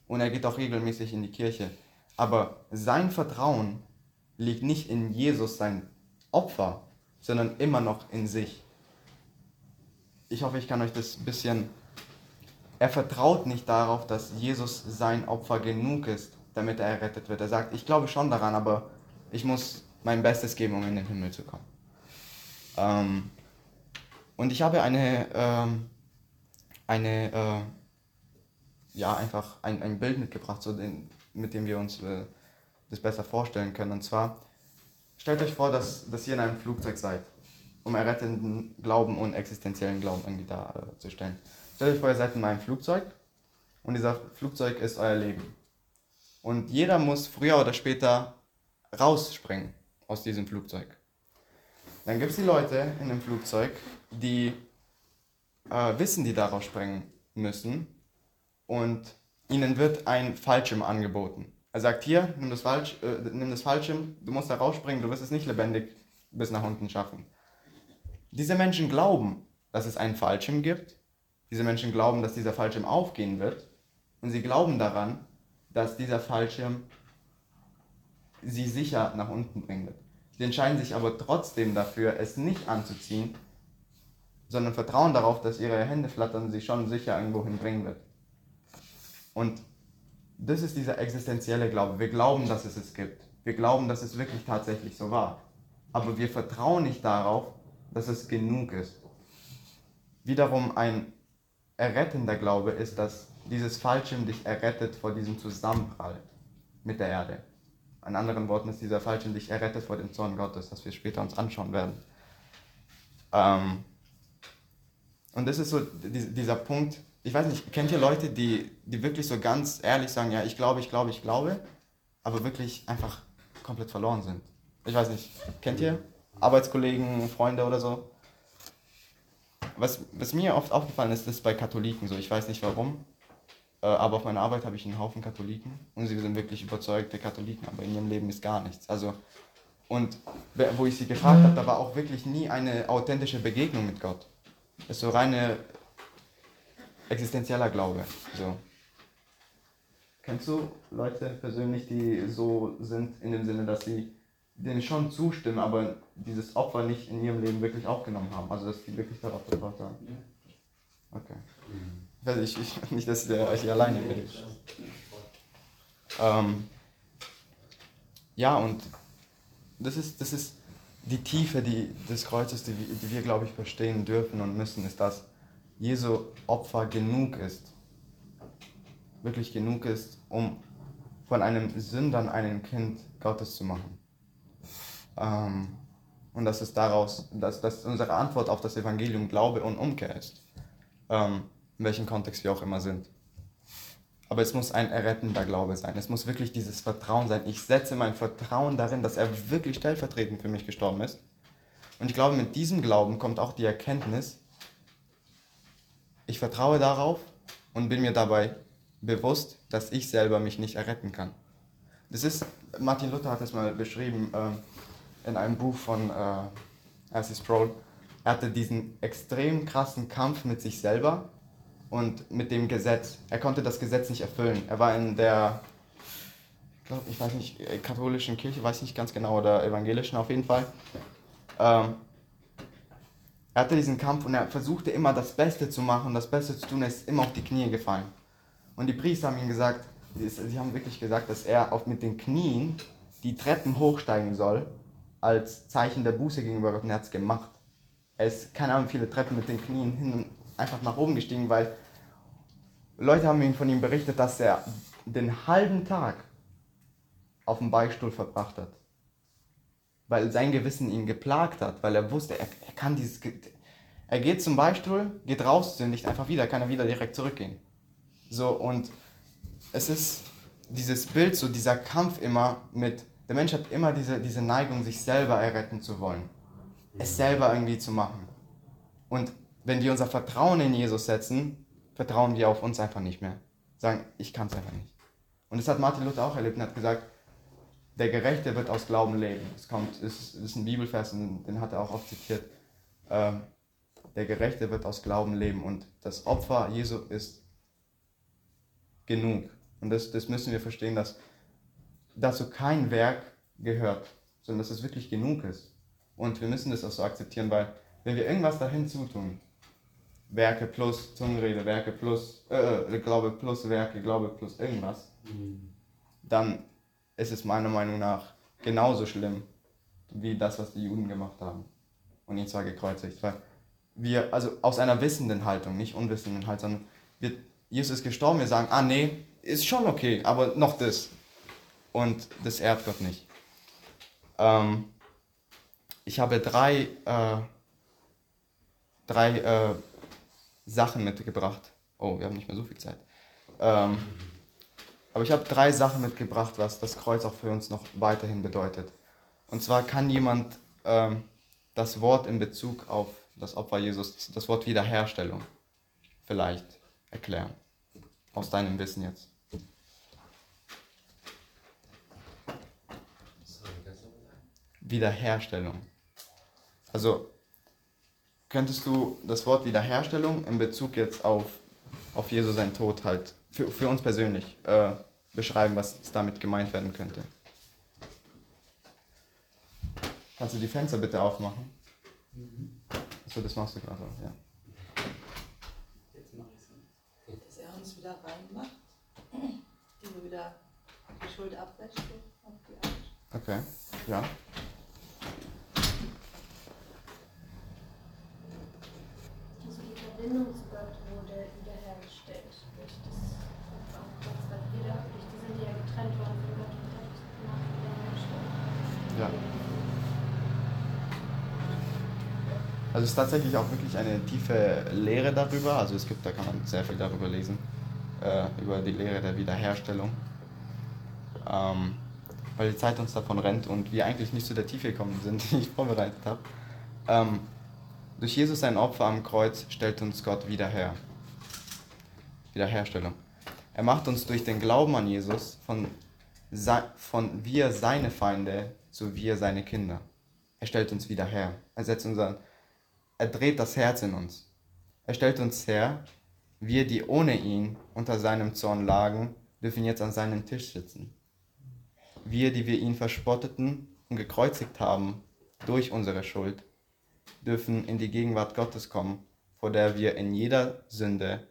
Und er geht auch regelmäßig in die Kirche. Aber sein Vertrauen liegt nicht in Jesus, sein Opfer, sondern immer noch in sich. Ich hoffe, ich kann euch das ein bisschen er vertraut nicht darauf, dass Jesus sein Opfer genug ist, damit er errettet wird. Er sagt, ich glaube schon daran, aber ich muss mein Bestes geben, um in den Himmel zu kommen. Ähm, und ich habe eine, ähm, eine äh, ja, einfach ein, ein Bild mitgebracht, so den, mit dem wir uns äh, das besser vorstellen können. Und zwar, stellt euch vor, dass, dass ihr in einem Flugzeug seid, um errettenden Glauben und existenziellen Glauben irgendwie darzustellen. Äh, Stellt euch vor, ihr seid in meinem Flugzeug und dieser Flugzeug ist euer Leben. Und jeder muss früher oder später rausspringen aus diesem Flugzeug. Dann gibt es die Leute in dem Flugzeug, die äh, wissen, die daraus springen müssen und ihnen wird ein Fallschirm angeboten. Er sagt, hier, nimm das, Falsch, äh, nimm das Fallschirm, du musst da rausspringen, du wirst es nicht lebendig bis nach unten schaffen. Diese Menschen glauben, dass es einen Fallschirm gibt diese Menschen glauben, dass dieser Fallschirm aufgehen wird und sie glauben daran, dass dieser Fallschirm sie sicher nach unten bringen wird. Sie entscheiden sich aber trotzdem dafür, es nicht anzuziehen, sondern vertrauen darauf, dass ihre Hände flattern sie schon sicher irgendwo hinbringen wird. Und das ist dieser existenzielle Glaube. Wir glauben, dass es es gibt. Wir glauben, dass es wirklich tatsächlich so war. Aber wir vertrauen nicht darauf, dass es genug ist. Wiederum ein errettender Glaube ist, dass dieses Fallschirm dich errettet vor diesem Zusammenprall mit der Erde. In anderen Worten ist dieser Fallschirm dich errettet vor dem Zorn Gottes, das wir später uns anschauen werden. Ähm und das ist so dieser Punkt, ich weiß nicht, kennt ihr Leute, die, die wirklich so ganz ehrlich sagen, ja, ich glaube, ich glaube, ich glaube, aber wirklich einfach komplett verloren sind? Ich weiß nicht, kennt ihr Arbeitskollegen, Freunde oder so? was, was mir oft aufgefallen ist, ist bei Katholiken so. Ich weiß nicht warum. Äh, aber auf meiner Arbeit habe ich einen Haufen Katholiken und sie sind wirklich überzeugte Katholiken, aber in ihrem Leben ist gar nichts. Also, und wo ich sie gefragt habe, da war auch wirklich nie eine authentische Begegnung mit Gott. Es ist so reine existenzieller Glaube. So. Kennst du Leute persönlich, die so sind, in dem Sinne, dass sie denen schon zustimmen, aber dieses Opfer nicht in ihrem Leben wirklich aufgenommen haben? Also, dass sie wirklich darauf vertraut haben? Okay. Also ich, ich, *laughs* nicht, dass ihr euch hier alleine bin. Ähm, ja, und das ist, das ist die Tiefe die, des Kreuzes, die, die wir, glaube ich, verstehen dürfen und müssen, ist, dass Jesu Opfer genug ist. Wirklich genug ist, um von einem Sündern einen Kind Gottes zu machen. Ähm, und dass es daraus, dass, dass unsere Antwort auf das Evangelium Glaube und Umkehr ist. Ähm, in welchem Kontext wir auch immer sind. Aber es muss ein errettender Glaube sein. Es muss wirklich dieses Vertrauen sein. Ich setze mein Vertrauen darin, dass er wirklich stellvertretend für mich gestorben ist. Und ich glaube, mit diesem Glauben kommt auch die Erkenntnis, ich vertraue darauf und bin mir dabei bewusst, dass ich selber mich nicht erretten kann. Das ist, Martin Luther hat es mal beschrieben äh, in einem Buch von äh, R.C. Sproul. Er hatte diesen extrem krassen Kampf mit sich selber und mit dem Gesetz. Er konnte das Gesetz nicht erfüllen. Er war in der, glaub, ich weiß nicht, äh, katholischen Kirche, weiß nicht ganz genau, oder evangelischen auf jeden Fall. Ähm, er hatte diesen Kampf und er versuchte immer das Beste zu machen das Beste zu tun, er ist immer auf die Knie gefallen. Und die Priester haben ihm gesagt, sie haben wirklich gesagt, dass er auf, mit den Knien die Treppen hochsteigen soll, als Zeichen der Buße gegenüber Gott und er hat es gemacht. Er ist, keine Ahnung, viele Treppen mit den Knien hin einfach nach oben gestiegen, weil Leute haben von ihm berichtet, dass er den halben Tag auf dem Beichtstuhl verbracht hat. Weil sein Gewissen ihn geplagt hat, weil er wusste, er, er kann dieses. Er geht zum Beichtstuhl, geht raus, sündigt einfach wieder, kann er wieder direkt zurückgehen. So, und es ist dieses Bild, so dieser Kampf immer mit. Der Mensch hat immer diese, diese Neigung, sich selber erretten zu wollen. Es selber irgendwie zu machen. Und wenn wir unser Vertrauen in Jesus setzen, vertrauen wir auf uns einfach nicht mehr. Sagen, ich kann es einfach nicht. Und das hat Martin Luther auch erlebt und hat gesagt, der Gerechte wird aus Glauben leben. Es kommt, es ist ein Bibelvers, den hat er auch oft zitiert. Ähm, der Gerechte wird aus Glauben leben und das Opfer Jesu ist genug. Und das, das müssen wir verstehen, dass dazu kein Werk gehört, sondern dass es wirklich genug ist. Und wir müssen das auch so akzeptieren, weil wenn wir irgendwas dahin zutun, Werke plus Zungenrede, Werke plus, äh, äh, Glaube plus Werke, Glaube plus irgendwas, mhm. dann ist es meiner Meinung nach genauso schlimm wie das, was die Juden gemacht haben und ihn zwar gekreuzigt. Weil wir, also aus einer wissenden Haltung, nicht unwissenden Haltung, sondern wir, Jesus ist gestorben, wir sagen, ah nee, ist schon okay, aber noch das. Und das ehrt Gott nicht. Ähm, ich habe drei, äh, drei äh, Sachen mitgebracht. Oh, wir haben nicht mehr so viel Zeit. Ähm, aber ich habe drei Sachen mitgebracht, was das Kreuz auch für uns noch weiterhin bedeutet. Und zwar kann jemand ähm, das Wort in Bezug auf das Opfer Jesus, das Wort Wiederherstellung vielleicht erklären. Aus deinem Wissen jetzt. Wiederherstellung. Also könntest du das Wort Wiederherstellung in Bezug jetzt auf, auf Jesus sein Tod halt für, für uns persönlich äh, beschreiben, was damit gemeint werden könnte? Kannst du die Fenster bitte aufmachen? Mhm. Achso, das machst du gerade, ja. Jetzt mach ich es. Dass er uns wieder reinmacht, die wir wieder die Schuld abwäscht auf die Art. Okay, ja. Verbindung zu Gott wurde wiederhergestellt durch das Opfer Gott wieder, durch die sind die ja getrennt worden von Gott und hat nach wiederhergestellt. Ja. Also es ist tatsächlich auch wirklich eine tiefe Lehre darüber. Also es gibt, da kann man sehr viel darüber lesen, äh, über die Lehre der Wiederherstellung. Ähm, weil die Zeit uns davon rennt und wir eigentlich nicht zu der Tiefe gekommen sind, *laughs* die ich vorbereitet habe. Ähm, durch Jesus sein Opfer am Kreuz stellt uns Gott wieder her. Wiederherstellung. Er macht uns durch den Glauben an Jesus von, von wir seine Feinde zu wir seine Kinder. Er stellt uns wieder her. Er setzt unser, er dreht das Herz in uns. Er stellt uns her, wir, die ohne ihn unter seinem Zorn lagen, dürfen jetzt an seinem Tisch sitzen. Wir, die wir ihn verspotteten und gekreuzigt haben durch unsere Schuld, dürfen in die Gegenwart Gottes kommen, vor der wir in jeder Sünde,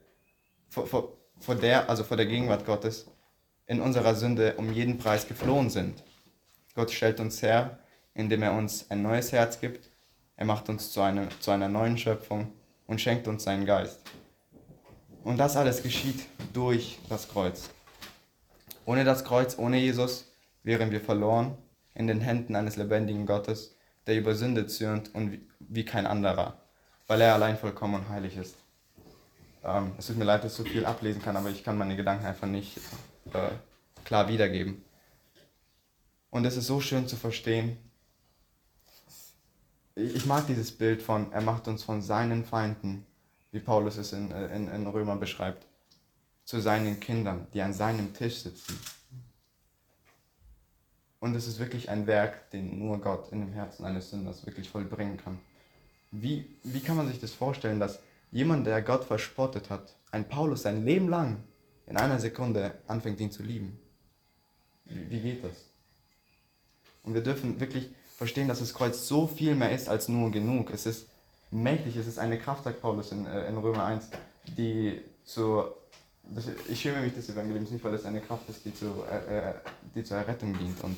vor, vor, vor der, also vor der Gegenwart Gottes, in unserer Sünde um jeden Preis geflohen sind. Gott stellt uns her, indem er uns ein neues Herz gibt. Er macht uns zu, einem, zu einer neuen Schöpfung und schenkt uns seinen Geist. Und das alles geschieht durch das Kreuz. Ohne das Kreuz, ohne Jesus, wären wir verloren in den Händen eines lebendigen Gottes, der über Sünde zürnt und wie kein anderer, weil er allein vollkommen und heilig ist. Ähm, es tut mir leid, dass ich so viel ablesen kann, aber ich kann meine Gedanken einfach nicht äh, klar wiedergeben. Und es ist so schön zu verstehen. Ich mag dieses Bild von, er macht uns von seinen Feinden wie Paulus es in, in, in Römer beschreibt, zu seinen Kindern, die an seinem Tisch sitzen. Und es ist wirklich ein Werk, den nur Gott in dem Herzen eines Sünders wirklich vollbringen kann. Wie, wie kann man sich das vorstellen, dass jemand, der Gott verspottet hat, ein Paulus sein Leben lang in einer Sekunde anfängt, ihn zu lieben? Wie, wie geht das? Und wir dürfen wirklich verstehen, dass das Kreuz so viel mehr ist als nur genug. Es ist mächtig. Es ist eine Kraft, sagt Paulus in, äh, in Römer 1, die zur, das, ich schäme mich des Evangeliums nicht, weil es eine Kraft ist, die, zu, äh, äh, die zur Errettung dient. Und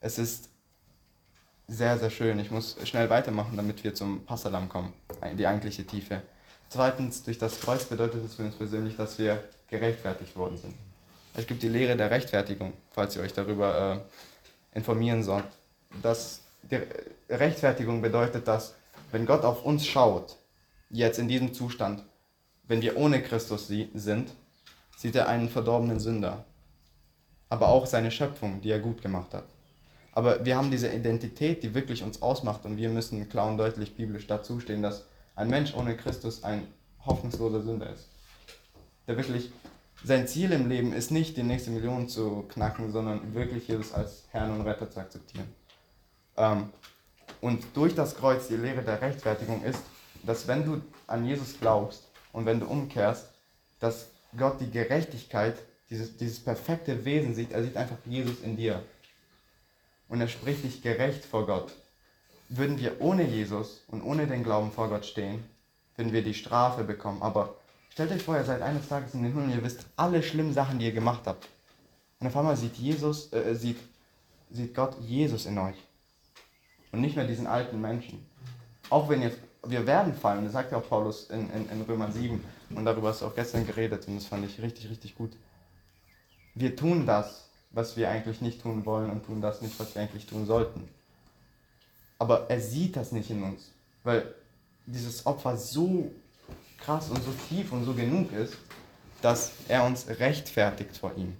es ist sehr, sehr schön. Ich muss schnell weitermachen, damit wir zum Passalam kommen, die eigentliche Tiefe. Zweitens, durch das Kreuz bedeutet es für uns persönlich, dass wir gerechtfertigt worden sind. Es gibt die Lehre der Rechtfertigung, falls ihr euch darüber äh, informieren sollt. Das, die Rechtfertigung bedeutet, dass wenn Gott auf uns schaut, jetzt in diesem Zustand, wenn wir ohne Christus sind, sieht er einen verdorbenen Sünder, aber auch seine Schöpfung, die er gut gemacht hat. Aber wir haben diese Identität, die wirklich uns ausmacht und wir müssen klar und deutlich biblisch dazu stehen, dass ein Mensch ohne Christus ein hoffnungsloser Sünder ist. Der wirklich, sein Ziel im Leben ist nicht, die nächste Million zu knacken, sondern wirklich Jesus als Herrn und Retter zu akzeptieren. Ähm, und durch das Kreuz die Lehre der Rechtfertigung ist, dass wenn du an Jesus glaubst und wenn du umkehrst, dass Gott die Gerechtigkeit, dieses, dieses perfekte Wesen sieht. Er sieht einfach Jesus in dir. Und er spricht dich gerecht vor Gott. Würden wir ohne Jesus und ohne den Glauben vor Gott stehen, würden wir die Strafe bekommen. Aber stellt euch vor, ihr seid eines Tages in den Himmel und ihr wisst alle schlimmen Sachen, die ihr gemacht habt. Und auf einmal sieht Jesus, äh, sieht, sieht Gott Jesus in euch und nicht mehr diesen alten Menschen. Auch wenn jetzt, wir werden fallen, das sagt ja auch Paulus in, in, in Römer 7 und darüber hast du auch gestern geredet und das fand ich richtig, richtig gut. Wir tun das, was wir eigentlich nicht tun wollen und tun das nicht, was wir eigentlich tun sollten. Aber er sieht das nicht in uns, weil dieses Opfer so krass und so tief und so genug ist, dass er uns rechtfertigt vor ihm.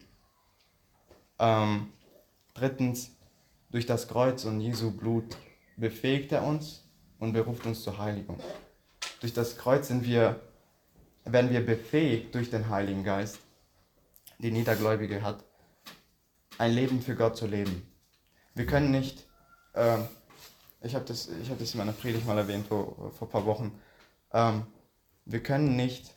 Ähm, drittens, durch das Kreuz und Jesu Blut befähigt er uns und beruft uns zur Heiligung. Durch das Kreuz sind wir, werden wir befähigt durch den Heiligen Geist, den jeder Gläubige hat, ein Leben für Gott zu leben. Wir können nicht, äh, ich habe das, hab das in meiner Predigt mal erwähnt vor, vor ein paar Wochen, ähm, wir können nicht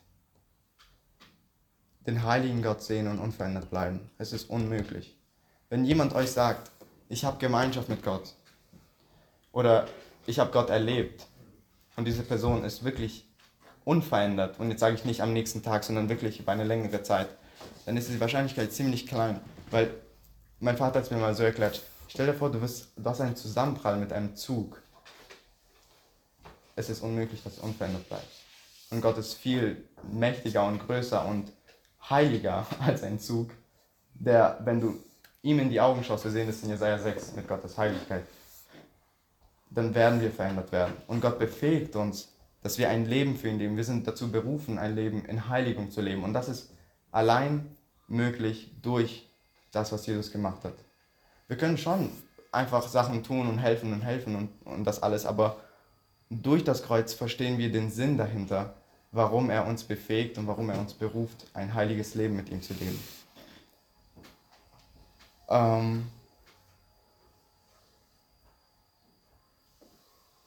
den heiligen Gott sehen und unverändert bleiben. Es ist unmöglich. Wenn jemand euch sagt, ich habe Gemeinschaft mit Gott. Oder ich habe Gott erlebt. Und diese Person ist wirklich unverändert. Und jetzt sage ich nicht am nächsten Tag, sondern wirklich über eine längere Zeit. Dann ist die Wahrscheinlichkeit ziemlich klein. Weil mein Vater hat es mir mal so erklärt. Stell dir vor, du, wirst, du hast einen Zusammenprall mit einem Zug. Es ist unmöglich, dass es unverändert bleibt. Und Gott ist viel mächtiger und größer und heiliger *laughs* als ein Zug, der, wenn du ihm in die Augen schaust, wir sehen das in Jesaja 6 mit Gottes Heiligkeit, dann werden wir verändert werden. Und Gott befähigt uns, dass wir ein Leben für ihn leben. Wir sind dazu berufen, ein Leben in Heiligung zu leben. Und das ist allein möglich durch das, was Jesus gemacht hat. Wir können schon einfach Sachen tun und helfen und helfen und, und das alles, aber durch das Kreuz verstehen wir den Sinn dahinter, warum er uns befähigt und warum er uns beruft, ein heiliges Leben mit ihm zu leben. Ähm,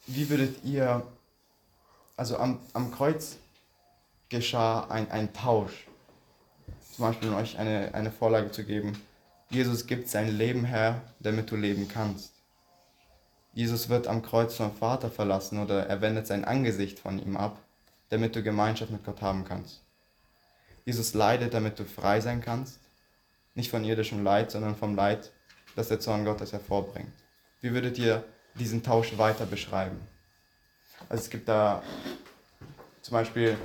wie würdet ihr, also am, am Kreuz geschah ein, ein Tausch. Zum Beispiel, um euch eine, eine Vorlage zu geben. Jesus gibt sein Leben her, damit du leben kannst. Jesus wird am Kreuz vom Vater verlassen oder er wendet sein Angesicht von ihm ab, damit du Gemeinschaft mit Gott haben kannst. Jesus leidet, damit du frei sein kannst. Nicht von irdischem Leid, sondern vom Leid, das der Zorn Gottes hervorbringt. Wie würdet ihr diesen Tausch weiter beschreiben? Also es gibt da zum Beispiel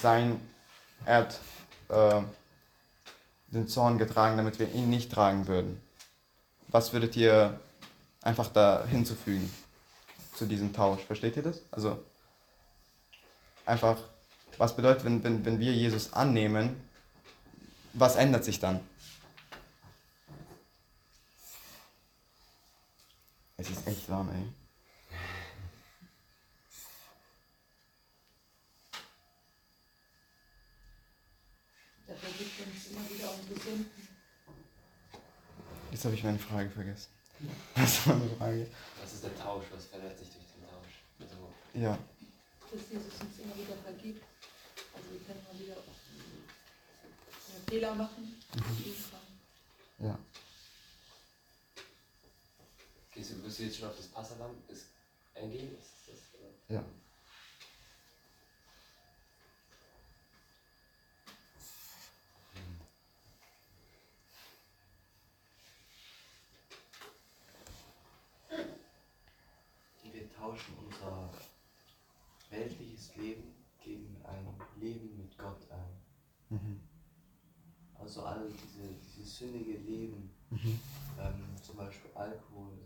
sein, er hat äh, den Zorn getragen, damit wir ihn nicht tragen würden. Was würdet ihr einfach da hinzufügen zu diesem Tausch? Versteht ihr das? Also einfach, was bedeutet, wenn, wenn, wenn wir Jesus annehmen, was ändert sich dann? Es ist echt warm, ey. Der vergibt uns immer wieder unsere Sünden. Jetzt habe ich meine Frage vergessen. *laughs* Was war eine Frage? Was ist der Tausch? Was verändert sich durch den Tausch? Also, Ja, Dass Jesus uns immer wieder vergibt. Also wir können mal wieder Fehler machen. Mhm. ja. gehst du, bist du jetzt schon auf das Passalam ist eingehen? Ist das, oder? Ja. Wir tauschen unser weltliches Leben gegen ein Leben mit Gott ein. Mhm. Also all diese, dieses sündige Leben, Mhm. ähm, zum Beispiel Alkohol,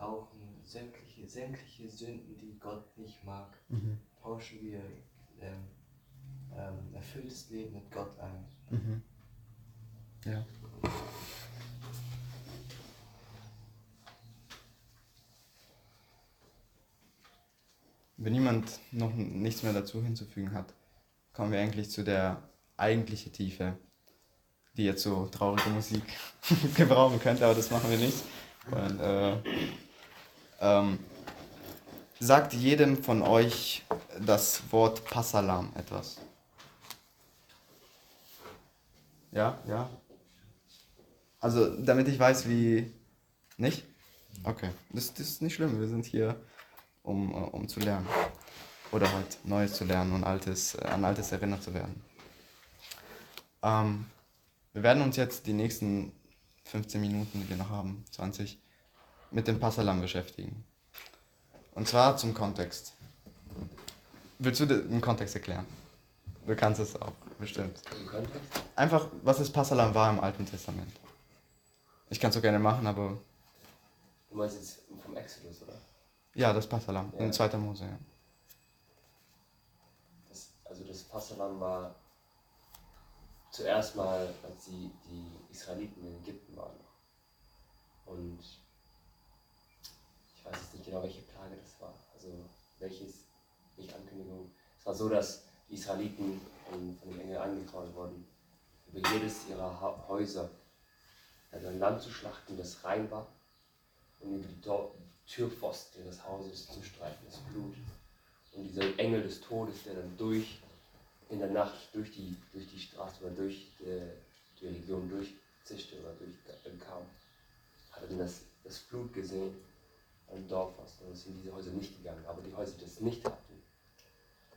Rauchen, sämtliche, sämtliche Sünden, die Gott nicht mag, Mhm. tauschen wir ähm, ähm, erfülltes Leben mit Gott ein. Mhm. Ja. Wenn niemand noch nichts mehr dazu hinzufügen hat, kommen wir eigentlich zu der eigentlichen Tiefe, die jetzt so traurige Musik *laughs* gebrauchen könnte, aber das machen wir nicht. Und, äh, ähm, sagt jedem von euch das Wort Passalam etwas? Ja, ja. Also, damit ich weiß, wie. Nicht? Okay. Das, das ist nicht schlimm. Wir sind hier, um, äh, um zu lernen. Oder halt Neues zu lernen und Altes, an Altes erinnert zu werden. Ähm, wir werden uns jetzt die nächsten 15 Minuten, die wir noch haben, 20, mit dem Passalam beschäftigen. Und zwar zum Kontext. Willst du den Kontext erklären? Du kannst es auch, bestimmt. Einfach, was das Passalam war im Alten Testament. Ich kann es so gerne machen, aber Du meinst jetzt vom Exodus, oder? ja, das Passalam Ja. in 2. Mose. Ja. Das, also das Passalam war zuerst mal, als die, die Israeliten in Ägypten waren. Und ich weiß jetzt nicht genau, welche Plage das war. Also welches, welche Ankündigung. Es war so, dass die Israeliten von, von dem Engel angetragen wurden, über jedes ihrer Häuser also ein Land zu schlachten, das rein war, und über die Türpfosten ihres Hauses zu streichen, das Blut. Und dieser Engel des Todes, der dann durch in der Nacht durch die, durch die Straße oder durch die, die Region durchzischte oder durchkam, hat er dann das, das Blut gesehen im Dorf fast und ist in diese Häuser nicht gegangen. Aber die Häuser, die das nicht hatten,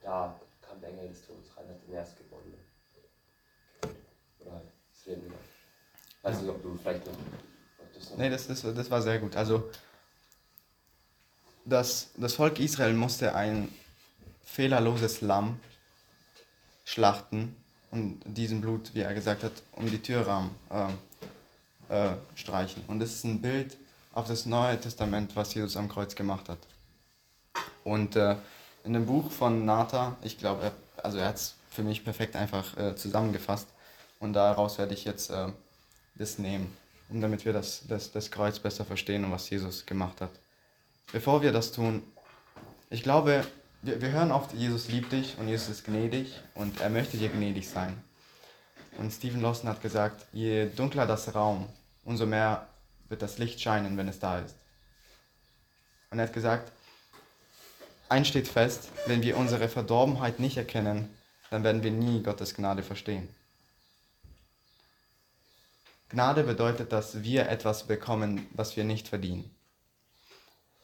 da kam der Engel des Todes rein, hat den Erstgeborenen. Oder das Leben genommen. Weiß nicht, ob du vielleicht noch Nee, das, das, das war sehr gut. Also, das, das Volk Israel musste ein fehlerloses Lamm schlachten und diesem Blut, wie er gesagt hat, um die Türrahmen äh, äh, streichen. Und das ist ein Bild auf das Neue Testament, was Jesus am Kreuz gemacht hat. Und äh, in dem Buch von Nata, ich glaube, er, also er hat es für mich perfekt einfach äh, zusammengefasst. Und daraus werde ich jetzt äh, das nehmen, um damit wir das, das, das Kreuz besser verstehen und was Jesus gemacht hat. Bevor wir das tun, ich glaube, wir, wir hören oft, Jesus liebt dich und Jesus ist gnädig und er möchte dir gnädig sein. Und Stephen Lawson hat gesagt, je dunkler das Raum, umso mehr wird das Licht scheinen, wenn es da ist. Und er hat gesagt, eins steht fest, wenn wir unsere Verdorbenheit nicht erkennen, dann werden wir nie Gottes Gnade verstehen. Gnade bedeutet, dass wir etwas bekommen, was wir nicht verdienen.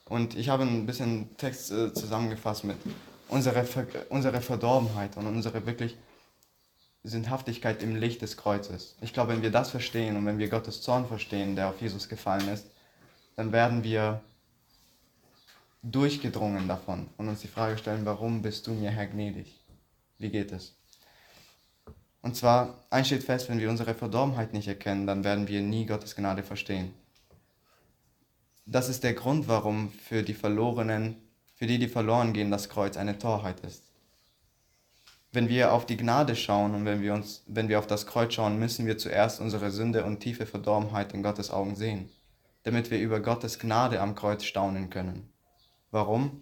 Und ich habe ein bisschen Text äh, zusammengefasst mit unserer, Ver unsere Verdorbenheit und unsere wirklich Sündhaftigkeit im Licht des Kreuzes. Ich glaube, wenn wir das verstehen und wenn wir Gottes Zorn verstehen, der auf Jesus gefallen ist, dann werden wir durchgedrungen davon und uns die Frage stellen, warum bist du mir Herr gnädig? Wie geht es? Und zwar, eins steht fest, wenn wir unsere Verdorbenheit nicht erkennen, dann werden wir nie Gottes Gnade verstehen. Das ist der Grund, warum für die Verlorenen, für die, die verloren gehen, das Kreuz eine Torheit ist. Wenn wir auf die Gnade schauen und wenn wir, uns, wenn wir auf das Kreuz schauen, müssen wir zuerst unsere Sünde und tiefe Verdorbenheit in Gottes Augen sehen, damit wir über Gottes Gnade am Kreuz staunen können. Warum?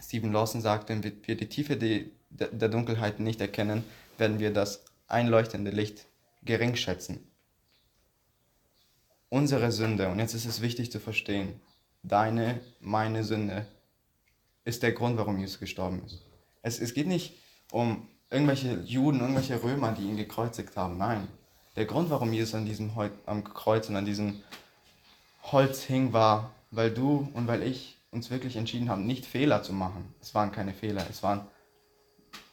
Stephen Lawson sagt, wenn wir die Tiefe der Dunkelheit nicht erkennen, werden wir das einleuchtende Licht gering schätzen. Unsere Sünde, und jetzt ist es wichtig zu verstehen, deine, meine Sünde ist der Grund, warum Jesus gestorben ist. Es, es geht nicht um irgendwelche Juden, irgendwelche Römer, die ihn gekreuzigt haben. Nein. Der Grund, warum Jesus an diesem am Kreuz und an diesem Holz hing, war, weil du und weil ich uns wirklich entschieden haben, nicht Fehler zu machen. Es waren keine Fehler, es waren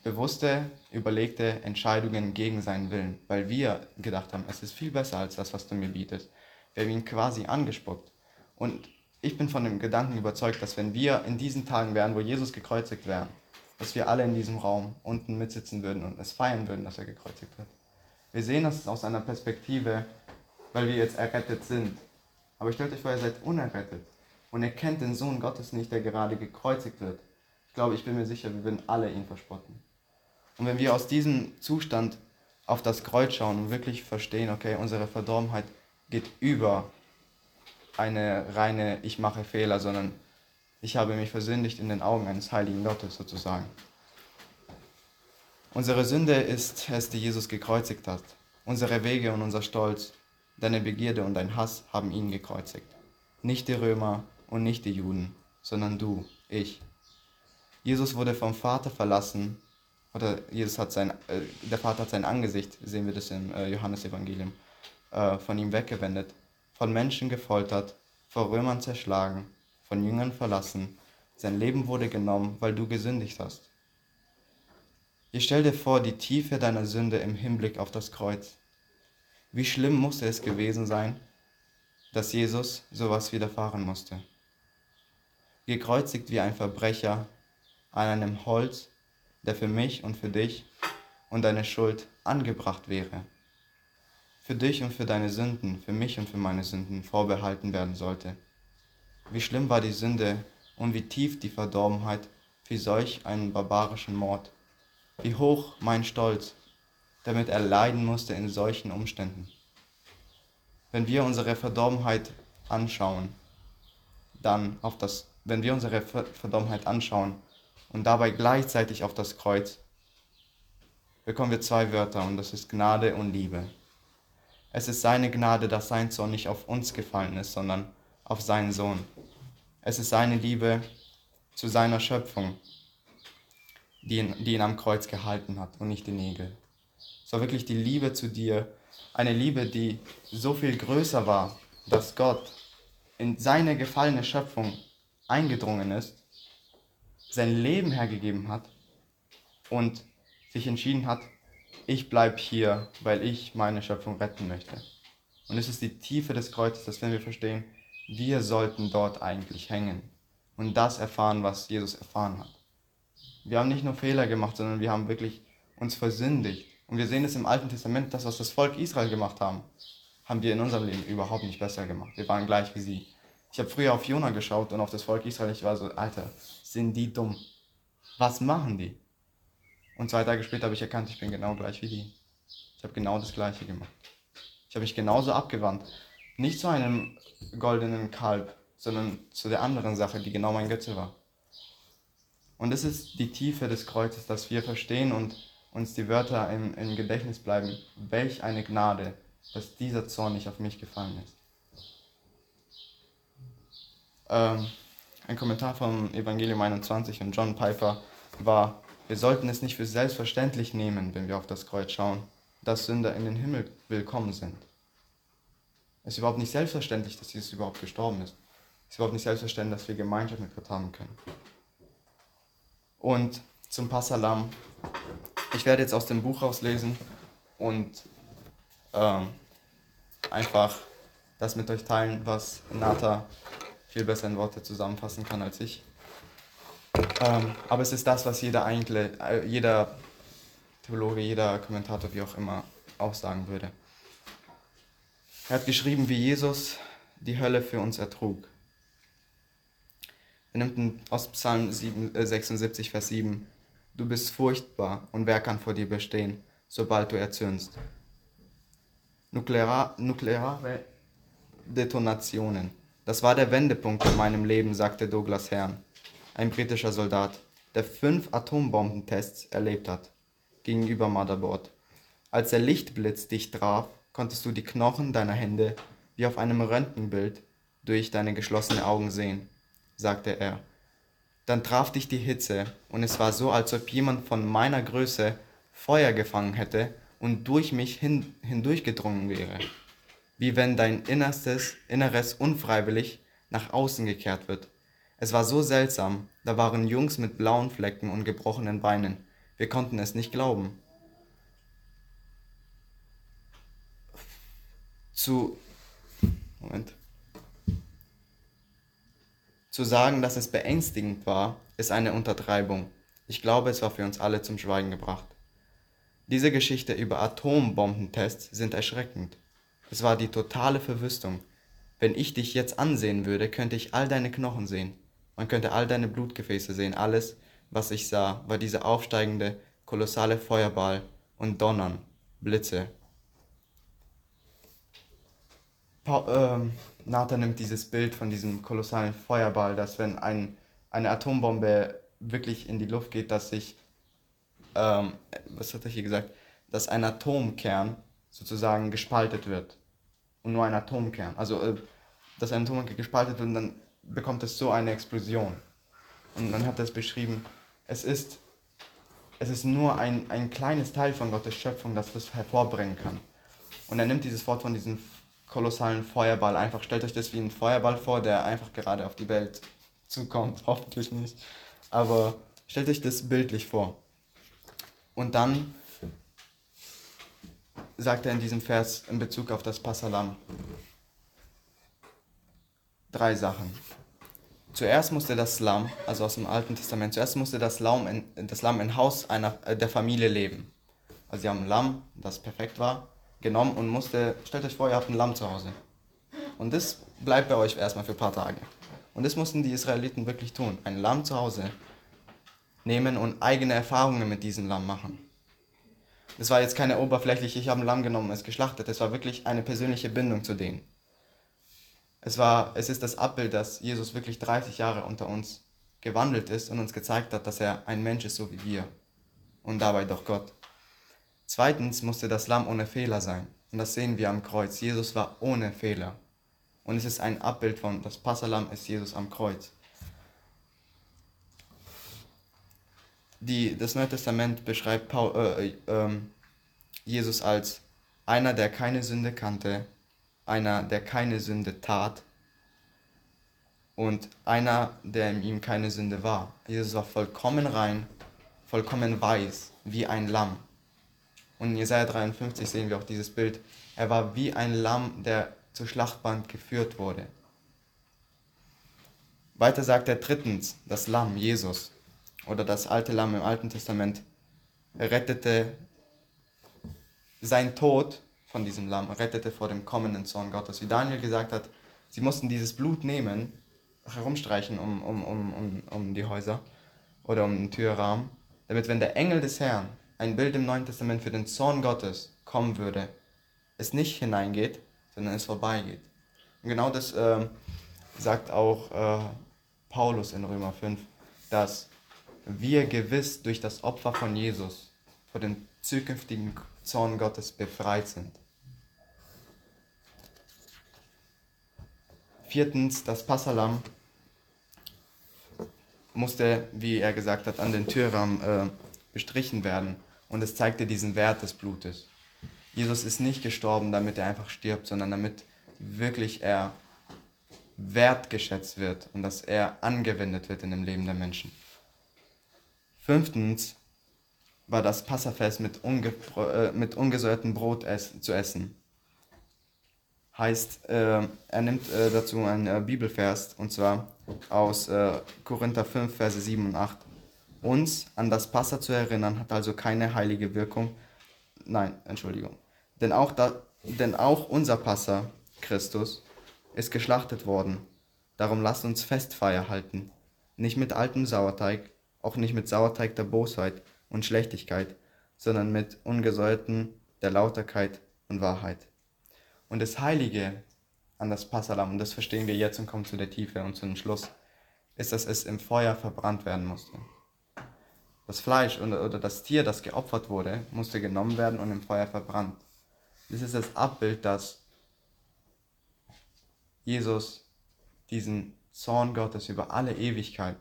bewusste, überlegte Entscheidungen gegen seinen Willen, weil wir gedacht haben, es ist viel besser als das, was du mir bietest. Wir haben ihn quasi angespuckt. Und ich bin von dem Gedanken überzeugt, dass wenn wir in diesen Tagen wären, wo Jesus gekreuzigt wäre, dass wir alle in diesem Raum unten mitsitzen würden und es feiern würden, dass er gekreuzigt wird. Wir sehen das aus einer Perspektive, weil wir jetzt errettet sind. Aber stellt euch vor, ihr seid unerrettet und ihr kennt den Sohn Gottes nicht, der gerade gekreuzigt wird. Ich glaube, ich bin mir sicher, wir würden alle ihn verspotten. Und wenn wir aus diesem Zustand auf das Kreuz schauen und wirklich verstehen, okay, unsere Verdorbenheit geht über eine reine Ich mache Fehler, sondern ich habe mich versündigt in den Augen eines heiligen Gottes sozusagen. Unsere Sünde ist es, die Jesus gekreuzigt hat. Unsere Wege und unser Stolz, deine Begierde und dein Hass haben ihn gekreuzigt. Nicht die Römer und nicht die Juden, sondern du, ich. Jesus wurde vom Vater verlassen oder Jesus hat sein, äh, der Vater hat sein Angesicht, sehen wir das im äh, Johannesevangelium, von ihm weggewendet, von Menschen gefoltert, vor Römern zerschlagen, von Jüngern verlassen. Sein Leben wurde genommen, weil du gesündigt hast. Ich stell dir vor die Tiefe deiner Sünde im Hinblick auf das Kreuz. Wie schlimm musste es gewesen sein, dass Jesus sowas widerfahren musste. Gekreuzigt wie ein Verbrecher an einem Holz der für mich und für dich und deine Schuld angebracht wäre. Für dich und für deine Sünden, für mich und für meine Sünden vorbehalten werden sollte. Wie schlimm war die Sünde und wie tief die Verdorbenheit für solch einen barbarischen Mord. Wie hoch mein Stolz, damit er leiden musste in solchen Umständen. Wenn wir unsere Verdorbenheit anschauen, dann auf das, wenn wir unsere Verdorbenheit anschauen, und dabei gleichzeitig auf das Kreuz, bekommen wir zwei Wörter und das ist Gnade und Liebe. Es ist seine Gnade, dass sein Sohn nicht auf uns gefallen ist, sondern auf seinen Sohn. Es ist seine Liebe zu seiner Schöpfung, die ihn, die ihn am Kreuz gehalten hat und nicht die Nägel. Es war wirklich die Liebe zu dir, eine Liebe, die so viel größer war, dass Gott in seine gefallene Schöpfung eingedrungen ist sein Leben hergegeben hat und sich entschieden hat, ich bleibe hier, weil ich meine Schöpfung retten möchte. Und es ist die Tiefe des Kreuzes, dass wenn wir verstehen, wir sollten dort eigentlich hängen und das erfahren, was Jesus erfahren hat. Wir haben nicht nur Fehler gemacht, sondern wir haben wirklich uns versündigt. Und wir sehen es im Alten Testament, das, was das Volk Israel gemacht haben, haben wir in unserem Leben überhaupt nicht besser gemacht. Wir waren gleich wie sie. Ich habe früher auf Jona geschaut und auf das Volk Israel. Ich war so, Alter, sind die dumm? Was machen die? Und zwei Tage später habe ich erkannt, ich bin genau gleich wie die. Ich habe genau das Gleiche gemacht. Ich habe mich genauso abgewandt. Nicht zu einem goldenen Kalb, sondern zu der anderen Sache, die genau mein Götze war. Und es ist die Tiefe des Kreuzes, dass wir verstehen und uns die Wörter im, im Gedächtnis bleiben. Welch eine Gnade, dass dieser Zorn nicht auf mich gefallen ist. Ähm, ein Kommentar vom Evangelium 21 und John Piper war, wir sollten es nicht für selbstverständlich nehmen, wenn wir auf das Kreuz schauen, dass Sünder in den Himmel willkommen sind. Es ist überhaupt nicht selbstverständlich, dass Jesus überhaupt gestorben ist. Es ist überhaupt nicht selbstverständlich, dass wir Gemeinschaft mit Gott haben können. Und zum Passalam. Ich werde jetzt aus dem Buch rauslesen und ähm, einfach das mit euch teilen, was Nata viel besser in Worte zusammenfassen kann als ich. Ähm, aber es ist das, was jeder, eigentlich, äh, jeder Theologe, jeder Kommentator, wie auch immer, auch sagen würde. Er hat geschrieben, wie Jesus die Hölle für uns ertrug. Er nimmt aus Psalm 7, äh 76, Vers 7, Du bist furchtbar und wer kann vor dir bestehen, sobald du erzürnst? Nuklear, nukleare Detonationen. Das war der Wendepunkt in meinem Leben, sagte Douglas Herrn, ein britischer Soldat, der fünf Atombombentests erlebt hat, gegenüber Motherboard. Als der Lichtblitz dich traf, konntest du die Knochen deiner Hände wie auf einem Röntgenbild durch deine geschlossenen Augen sehen, sagte er. Dann traf dich die Hitze, und es war so, als ob jemand von meiner Größe Feuer gefangen hätte und durch mich hin, hindurchgedrungen wäre wie wenn dein Innerstes, Inneres unfreiwillig nach außen gekehrt wird. Es war so seltsam, da waren Jungs mit blauen Flecken und gebrochenen Beinen. Wir konnten es nicht glauben. Zu Moment. Zu sagen, dass es beängstigend war, ist eine Untertreibung. Ich glaube, es war für uns alle zum Schweigen gebracht. Diese Geschichte über Atombombentests sind erschreckend. Es war die totale Verwüstung. Wenn ich dich jetzt ansehen würde, könnte ich all deine Knochen sehen. Man könnte all deine Blutgefäße sehen. Alles, was ich sah, war dieser aufsteigende, kolossale Feuerball und Donnern, Blitze. Pa ähm, Nathan nimmt dieses Bild von diesem kolossalen Feuerball, dass wenn ein, eine Atombombe wirklich in die Luft geht, dass sich, ähm, was hat er hier gesagt, dass ein Atomkern sozusagen gespaltet wird und nur ein Atomkern. Also, äh, dass ein Atomkern gespalten wird und dann bekommt es so eine Explosion. Und man hat das beschrieben, es ist, es ist nur ein, ein kleines Teil von Gottes Schöpfung, das das hervorbringen kann. Und er nimmt dieses Wort von diesem kolossalen Feuerball einfach, stellt euch das wie ein Feuerball vor, der einfach gerade auf die Welt zukommt, *laughs* hoffentlich nicht. Aber stellt euch das bildlich vor. Und dann sagt er in diesem Vers in Bezug auf das Passalam drei Sachen. Zuerst musste das Lamm, also aus dem Alten Testament, zuerst musste das Lamm in, das Lamm im Haus einer, äh, der Familie leben. Also sie haben ein Lamm, das perfekt war, genommen und musste, stellt euch vor, ihr habt ein Lamm zu Hause. Und das bleibt bei euch erstmal für ein paar Tage. Und das mussten die Israeliten wirklich tun. Ein Lamm zu Hause nehmen und eigene Erfahrungen mit diesem Lamm machen. Es war jetzt keine oberflächliche, ich habe ein Lamm genommen, es geschlachtet. Es war wirklich eine persönliche Bindung zu denen. Es, war, es ist das Abbild, dass Jesus wirklich 30 Jahre unter uns gewandelt ist und uns gezeigt hat, dass er ein Mensch ist, so wie wir. Und dabei doch Gott. Zweitens musste das Lamm ohne Fehler sein. Und das sehen wir am Kreuz. Jesus war ohne Fehler. Und es ist ein Abbild von, das Passalam ist Jesus am Kreuz. die, das Neue Testament beschreibt Paul, äh, äh, Jesus als einer, der keine Sünde kannte, einer, der keine Sünde tat und einer, der in ihm keine Sünde war. Jesus war vollkommen rein, vollkommen weiß, wie ein Lamm. Und in Jesaja 53 sehen wir auch dieses Bild. Er war wie ein Lamm, der zur Schlachtband geführt wurde. Weiter sagt er drittens, das Lamm, Jesus oder das alte Lamm im Alten Testament rettete sein Tod von diesem Lamm, rettete vor dem kommenden Zorn Gottes. Wie Daniel gesagt hat, sie mussten dieses Blut nehmen, herumstreichen um, um, um, um, um die Häuser oder um den Türrahmen, damit wenn der Engel des Herrn, ein Bild im Neuen Testament für den Zorn Gottes, kommen würde, es nicht hineingeht, sondern es vorbeigeht. Und genau das äh, sagt auch äh, Paulus in Römer 5, dass wir gewiss durch das Opfer von Jesus vor dem zukünftigen Zorn Gottes befreit sind. Viertens, das Passalam musste, wie er gesagt hat, an den Türrahmen äh, bestrichen werden. Und es zeigte diesen Wert des Blutes. Jesus ist nicht gestorben, damit er einfach stirbt, sondern damit wirklich er wertgeschätzt wird und dass er angewendet wird in dem Leben der Menschen. Fünftens war das Passafest mit, unge äh, mit ungesäuertem Brot ess zu essen. Heißt, äh, er nimmt äh, dazu einen äh, Bibelvers, und zwar aus äh, Korinther 5, Verse 7 und 8. Uns an das Passa zu erinnern, hat also keine heilige Wirkung. Nein, Entschuldigung. Denn auch, da, denn auch unser Passa, Christus, ist geschlachtet worden. Darum lasst uns Festfeier halten. Nicht mit altem Sauerteig, auch nicht mit Sauerteig der Bosheit und Schlechtigkeit, sondern mit ungesäuerten der Lauterkeit und Wahrheit. Und das Heilige an das Passalam, und das verstehen wir jetzt und kommen zu der Tiefe und zu dem Schluss, ist, dass es im Feuer verbrannt werden musste. Das Fleisch oder das Tier, das geopfert wurde, musste genommen werden und im Feuer verbrannt. Das ist das Abbild, dass Jesus diesen Zorn Gottes über alle Ewigkeit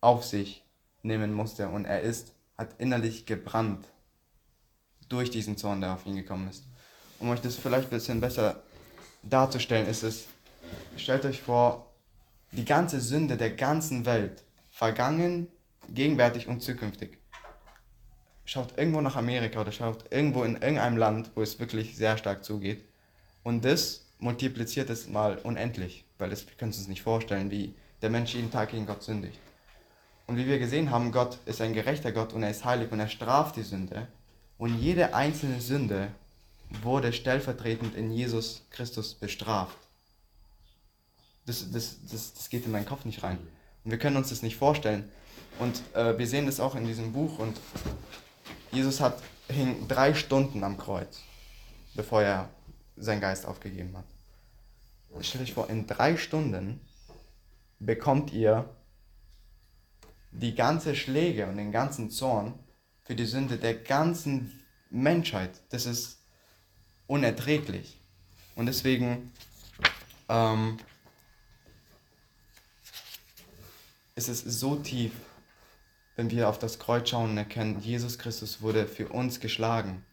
auf sich nehmen musste und er ist, hat innerlich gebrannt durch diesen Zorn, der auf ihn gekommen ist. Um euch das vielleicht ein bisschen besser darzustellen, ist es, stellt euch vor, die ganze Sünde der ganzen Welt, vergangen, gegenwärtig und zukünftig. Schaut irgendwo nach Amerika oder schaut irgendwo in irgendeinem Land, wo es wirklich sehr stark zugeht. Und das multipliziert es mal unendlich, weil das, wir können uns nicht vorstellen, wie der Mensch jeden Tag gegen Gott sündigt. Und wie wir gesehen haben, Gott ist ein gerechter Gott und er ist heilig und er straft die Sünde. Und jede einzelne Sünde wurde stellvertretend in Jesus Christus bestraft. Das, das, das, das geht in meinen Kopf nicht rein. Und wir können uns das nicht vorstellen. Und äh, wir sehen das auch in diesem Buch. Und Jesus hat, hing drei Stunden am Kreuz, bevor er seinen Geist aufgegeben hat. Stellt euch vor, in drei Stunden bekommt ihr die ganze Schläge und den ganzen Zorn für die Sünde der ganzen Menschheit. Das ist unerträglich. Und deswegen ähm, ist es so tief, wenn wir auf das Kreuz schauen und erkennen, Jesus Christus wurde für uns geschlagen.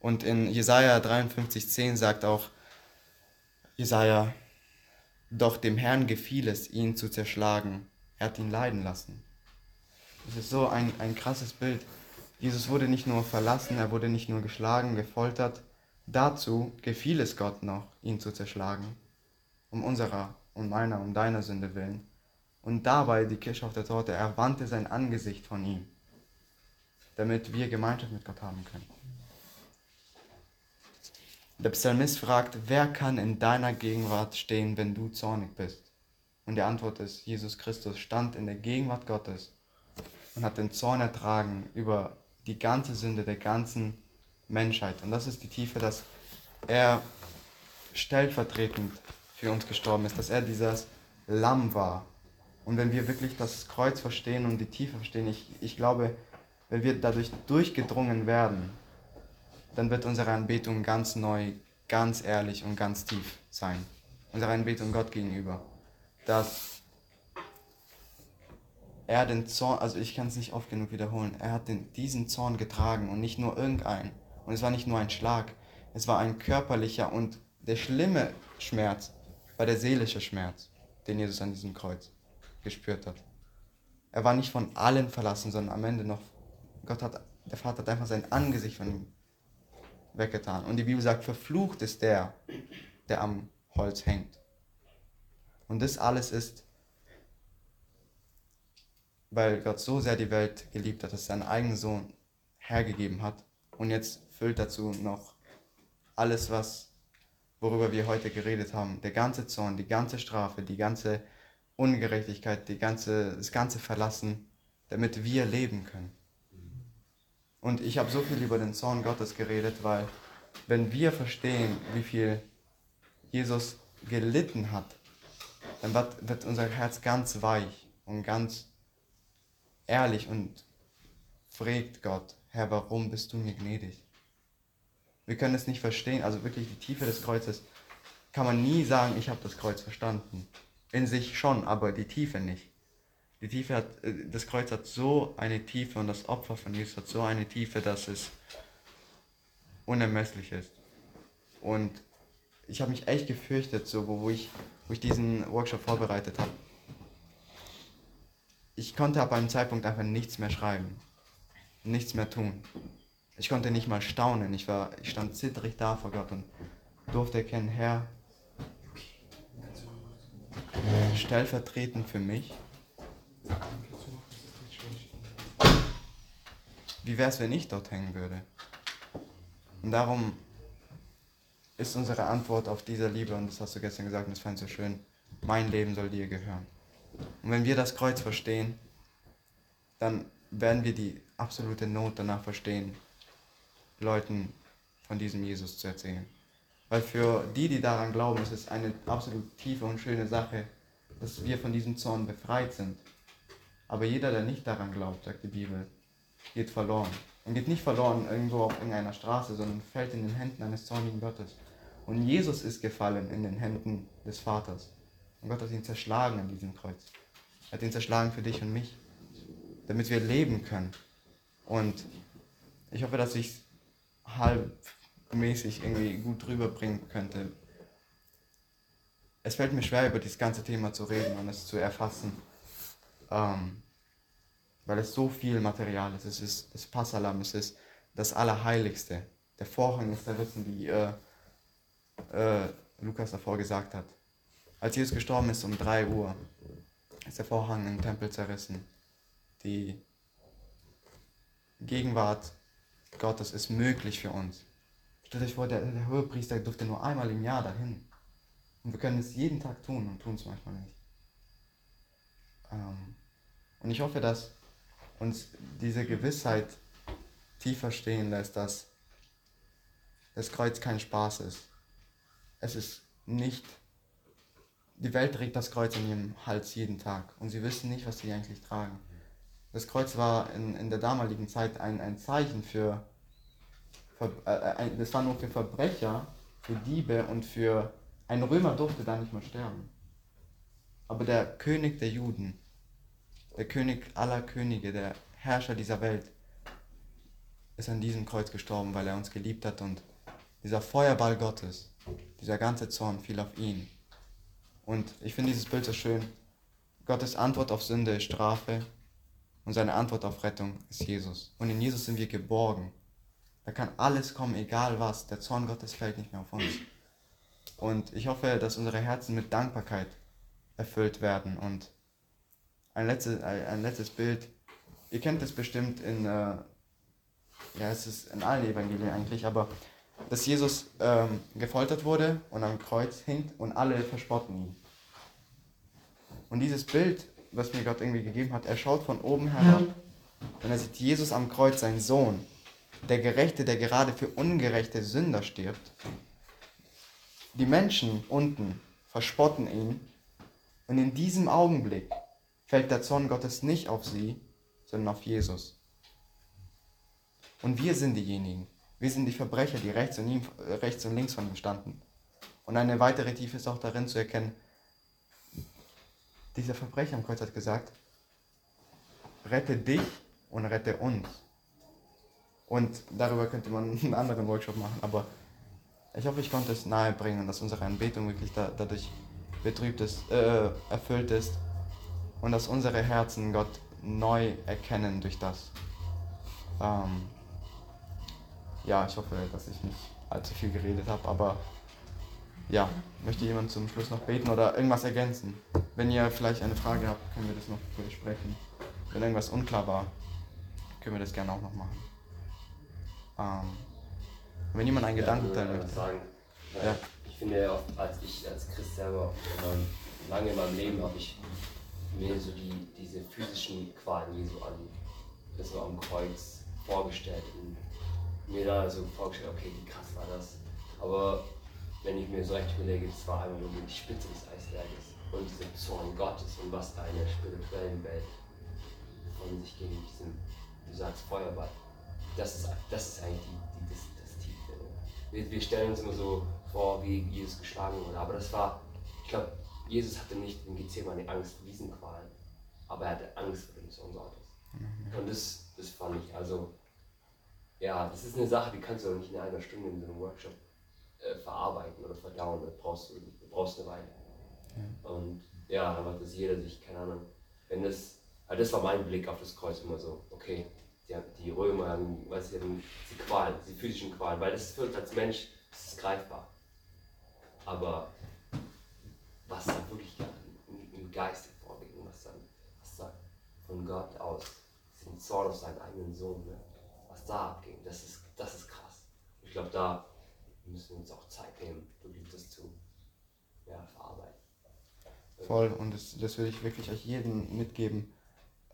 Und in Jesaja 53,10 sagt auch Jesaja, doch dem Herrn gefiel es, ihn zu zerschlagen. Er hat ihn leiden lassen. Das ist so ein, ein krasses Bild. Jesus wurde nicht nur verlassen, er wurde nicht nur geschlagen, gefoltert. Dazu gefiel es Gott noch, ihn zu zerschlagen. Um unserer und meiner und deiner Sünde willen. Und dabei, die Kirsche auf der Torte, er wandte sein Angesicht von ihm, damit wir Gemeinschaft mit Gott haben können. Der Psalmist fragt, wer kann in deiner Gegenwart stehen, wenn du zornig bist? Und die Antwort ist, Jesus Christus stand in der Gegenwart Gottes und hat den Zorn ertragen über die ganze Sünde der ganzen Menschheit. Und das ist die Tiefe, dass er stellvertretend für uns gestorben ist, dass er dieses Lamm war. Und wenn wir wirklich das Kreuz verstehen und die Tiefe verstehen, ich, ich glaube, wenn wir dadurch durchgedrungen werden, dann wird unsere Anbetung ganz neu, ganz ehrlich und ganz tief sein. Unsere Anbetung Gott gegenüber. Dass er den Zorn, also ich kann es nicht oft genug wiederholen, er hat den, diesen Zorn getragen und nicht nur irgendeinen. Und es war nicht nur ein Schlag, es war ein körperlicher und der schlimme Schmerz war der seelische Schmerz, den Jesus an diesem Kreuz gespürt hat. Er war nicht von allen verlassen, sondern am Ende noch, Gott hat, der Vater hat einfach sein Angesicht von ihm weggetan. Und die Bibel sagt, verflucht ist der, der am Holz hängt. Und das alles ist, weil Gott so sehr die Welt geliebt hat, dass er seinen eigenen Sohn hergegeben hat. Und jetzt füllt dazu noch alles, was, worüber wir heute geredet haben. Der ganze Zorn, die ganze Strafe, die ganze Ungerechtigkeit, die ganze, das ganze Verlassen, damit wir leben können. Und ich habe so viel über den Zorn Gottes geredet, weil wenn wir verstehen, wie viel Jesus gelitten hat, dann wird, wird unser Herz ganz weich und ganz ehrlich und fragt Gott, Herr, warum bist du mir gnädig? Wir können es nicht verstehen, also wirklich die Tiefe des Kreuzes kann man nie sagen, ich habe das Kreuz verstanden. In sich schon, aber die Tiefe nicht. Die Tiefe hat, äh, das Kreuz hat so eine Tiefe und das Opfer von Jesus hat so eine Tiefe, dass es unermesslich ist. Und ich habe mich echt gefürchtet, so wo, wo, ich, wo ich diesen Workshop vorbereitet habe. Ich konnte ab einem Zeitpunkt einfach nichts mehr schreiben, nichts mehr tun. Ich konnte nicht mal staunen. Ich, war, ich stand zitterig da vor Gott und durfte erkennen, Herr, stellvertretend für mich. Wie wäre es, wenn ich dort hängen würde? Und darum ist unsere Antwort auf diese Liebe, und das hast du gestern gesagt, und das fand ich so schön, mein Leben soll dir gehören. Und wenn wir das Kreuz verstehen, dann werden wir die absolute Not danach verstehen, Leuten von diesem Jesus zu erzählen. Weil für die, die daran glauben, ist es eine absolut tiefe und schöne Sache, dass wir von diesem Zorn befreit sind. Aber jeder, der nicht daran glaubt, sagt die Bibel, geht verloren. Und geht nicht verloren irgendwo auf irgendeiner Straße, sondern fällt in den Händen eines zornigen Gottes. Und Jesus ist gefallen in den Händen des Vaters. Und Gott hat ihn zerschlagen an diesem Kreuz. Er hat ihn zerschlagen für dich und mich, damit wir leben können. Und ich hoffe, dass ich halbmäßig irgendwie gut rüberbringen könnte. Es fällt mir schwer, über dieses ganze Thema zu reden und es zu erfassen, ähm, weil es so viel Material ist. Es ist das Passalam, es ist das Allerheiligste. Der Vorhang ist zerrissen, wie äh, äh, Lukas davor gesagt hat. Als Jesus gestorben ist um 3 Uhr, ist der Vorhang im Tempel zerrissen. Die Gegenwart Gottes ist möglich für uns. Stellt euch vor, der, der Hohepriester durfte nur einmal im Jahr dahin. Und wir können es jeden Tag tun und tun es manchmal nicht. Ähm, und ich hoffe, dass uns diese Gewissheit tiefer stehen lässt, dass das Kreuz kein Spaß ist. Es ist nicht. Die Welt trägt das Kreuz in ihrem Hals jeden Tag und sie wissen nicht, was sie eigentlich tragen. Das Kreuz war in, in der damaligen Zeit ein, ein Zeichen für, für äh, das war nur für Verbrecher, für Diebe und für ein Römer durfte da nicht mal sterben. Aber der König der Juden, der König aller Könige, der Herrscher dieser Welt, ist an diesem Kreuz gestorben, weil er uns geliebt hat und dieser Feuerball Gottes, dieser ganze Zorn fiel auf ihn. Und ich finde dieses Bild so schön. Gottes Antwort auf Sünde ist Strafe und seine Antwort auf Rettung ist Jesus. Und in Jesus sind wir geborgen. Da kann alles kommen, egal was. Der Zorn Gottes fällt nicht mehr auf uns. Und ich hoffe, dass unsere Herzen mit Dankbarkeit erfüllt werden. Und ein letztes, ein letztes Bild. Ihr kennt es bestimmt in, äh, ja, es ist in allen Evangelien eigentlich, aber dass Jesus ähm, gefoltert wurde und am Kreuz hing und alle verspotten ihn. Und dieses Bild, was mir Gott irgendwie gegeben hat, er schaut von oben herab und er sieht Jesus am Kreuz, sein Sohn, der Gerechte, der gerade für ungerechte Sünder stirbt. Die Menschen unten verspotten ihn und in diesem Augenblick fällt der Zorn Gottes nicht auf sie, sondern auf Jesus. Und wir sind diejenigen, wir sind die Verbrecher, die rechts und, ihm, rechts und links von ihm standen. Und eine weitere Tiefe ist auch darin zu erkennen, dieser Verbrecher am Kreuz hat gesagt, rette dich und rette uns. Und darüber könnte man einen anderen Workshop machen, aber ich hoffe, ich konnte es nahebringen, dass unsere Anbetung wirklich da, dadurch betrübt ist, äh, erfüllt ist und dass unsere Herzen Gott neu erkennen durch das. Ähm, ja, ich hoffe, dass ich nicht allzu viel geredet habe, aber ja, möchte jemand zum Schluss noch beten oder irgendwas ergänzen? Wenn ihr vielleicht eine Frage habt, können wir das noch besprechen. Wenn irgendwas unklar war, können wir das gerne auch noch machen. Ähm, wenn jemand einen Ja, Gedanken teilen äh, möchte. Sagen, Ja. Ich finde ja oft, als ich als Christ selber ähm, lange in meinem Leben habe ich mir so die, diese physischen Qualen Jesu an, das war am Kreuz vorgestellt und mir da so vorgestellt, okay, wie krass war das. Aber wenn ich mir so recht überlege, das war einfach nur die Spitze des Eisberges und dieser Zorn Gottes und was da in der spirituellen Welt von sich gegen diesen, du sagst, Feuerball. Das ist, das ist eigentlich die, die, das, das Tiefe. Wir, wir stellen uns immer so vor, wie Jesus geschlagen wurde, aber das war, ich glaube, Jesus hatte nicht in Gethsemane Angst vor diesen Qualen, aber er hatte Angst vor dem Sohn Gottes. Und das, das fand ich, also, ja, das ist eine Sache, die kannst du auch nicht in einer Stunde in so einem Workshop äh, verarbeiten oder verdauen, da brauchst du, brauchst eine Weile. Und ja, dann macht das jeder sich, keine Ahnung, wenn das, also das war mein Blick auf das Kreuz immer so, okay, die, die Römer haben, weißt du, die Qualen, die physischen Qualen, weil das für uns als Mensch, das ist greifbar. Aber was da wirklich im, im Geist und was dann, was da von Gott aus, den Zorn auf seinen eigenen Sohn, ne, da abging, das ist, das ist krass. Ich glaube, da müssen wir uns auch Zeit nehmen, wirklich das zu ja, verarbeiten. Voll, und das, das würde ich wirklich euch jedem mitgeben.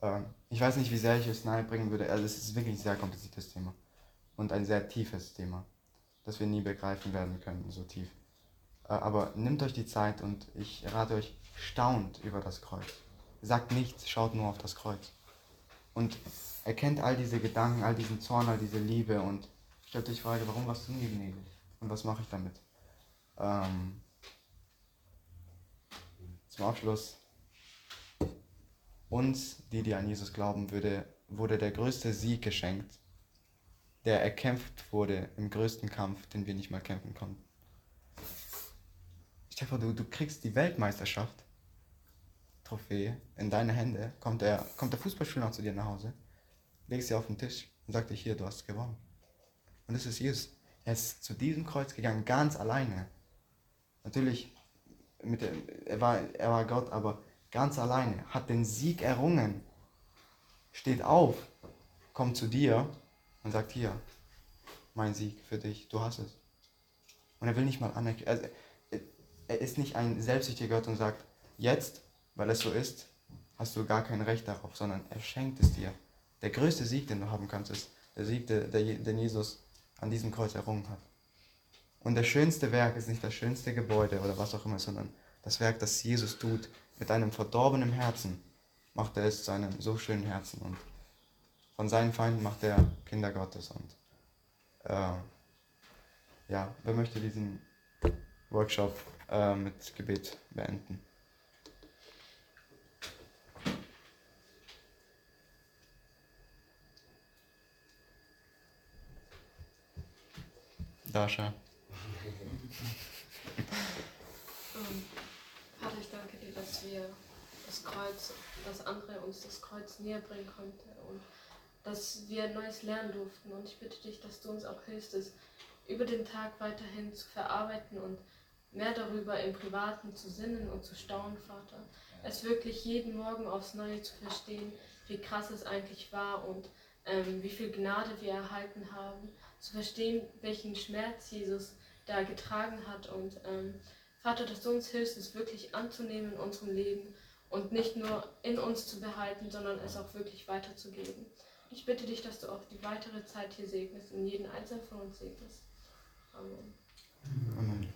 Ähm, ich weiß nicht, wie sehr ich es nahebringen würde. Also, es ist wirklich ein sehr kompliziertes Thema. Und ein sehr tiefes Thema, das wir nie begreifen werden können, so tief. Äh, aber nehmt euch die Zeit und ich rate euch, staunt über das Kreuz. Sagt nichts, schaut nur auf das Kreuz. Und erkennt all diese Gedanken, all diesen Zorn, all diese Liebe und stellt euch die Frage, warum warst du mir gnädig? Und was mache ich damit? Ähm, zum Abschluss. Uns, die, die an Jesus glauben, würde, wurde der größte Sieg geschenkt, der erkämpft wurde im größten Kampf, den wir nicht mal kämpfen konnten. Stefan, du, du kriegst die Weltmeisterschaft, Trophäe, in deine Hände, kommt der, kommt der Fußballspieler noch zu dir nach Hause, legst sie auf den Tisch und sagt dir, hier, du hast gewonnen. Und das ist Jesus. Er ist zu diesem Kreuz gegangen, ganz alleine. Natürlich, mit der, er, war, er war Gott, aber ganz alleine, hat den Sieg errungen, steht auf, kommt zu dir und sagt, hier, mein Sieg für dich, du hast es. Und er will nicht mal anerkennen, also, er ist nicht ein selbstsüchtiger Gott und sagt, jetzt, weil es so ist, hast du gar kein Recht darauf, sondern er schenkt es dir. Der größte Sieg, den du haben kannst, ist der Sieg, den Jesus an diesem Kreuz errungen hat. Und das schönste Werk ist nicht das schönste Gebäude oder was auch immer, sondern das Werk, das Jesus tut mit einem verdorbenen Herzen, macht er es zu einem so schönen Herzen. Und von seinen Feinden macht er Kinder Gottes. Und äh, ja, wer möchte diesen Workshop äh, mit Gebet beenden? Dasha. Ähm, Vater, ich danke dir, dass wir das Kreuz, dass andere uns das Kreuz näher bringen konnte und dass wir Neues lernen durften. Und ich bitte dich, dass du uns auch hilfst, es über den Tag weiterhin zu verarbeiten und mehr darüber im Privaten zu sinnen und zu staunen, Vater. Es wirklich jeden Morgen aufs Neue zu verstehen, wie krass es eigentlich war und ähm, wie viel Gnade wir erhalten haben, zu verstehen, welchen Schmerz Jesus da getragen hat und ähm, Vater, dass du uns hilfst, es wirklich anzunehmen in unserem Leben und nicht nur in uns zu behalten, sondern es auch wirklich weiterzugeben. Ich bitte dich, dass du auch die weitere Zeit hier segnest und jeden einzelnen von uns segnest. Amen. Amen.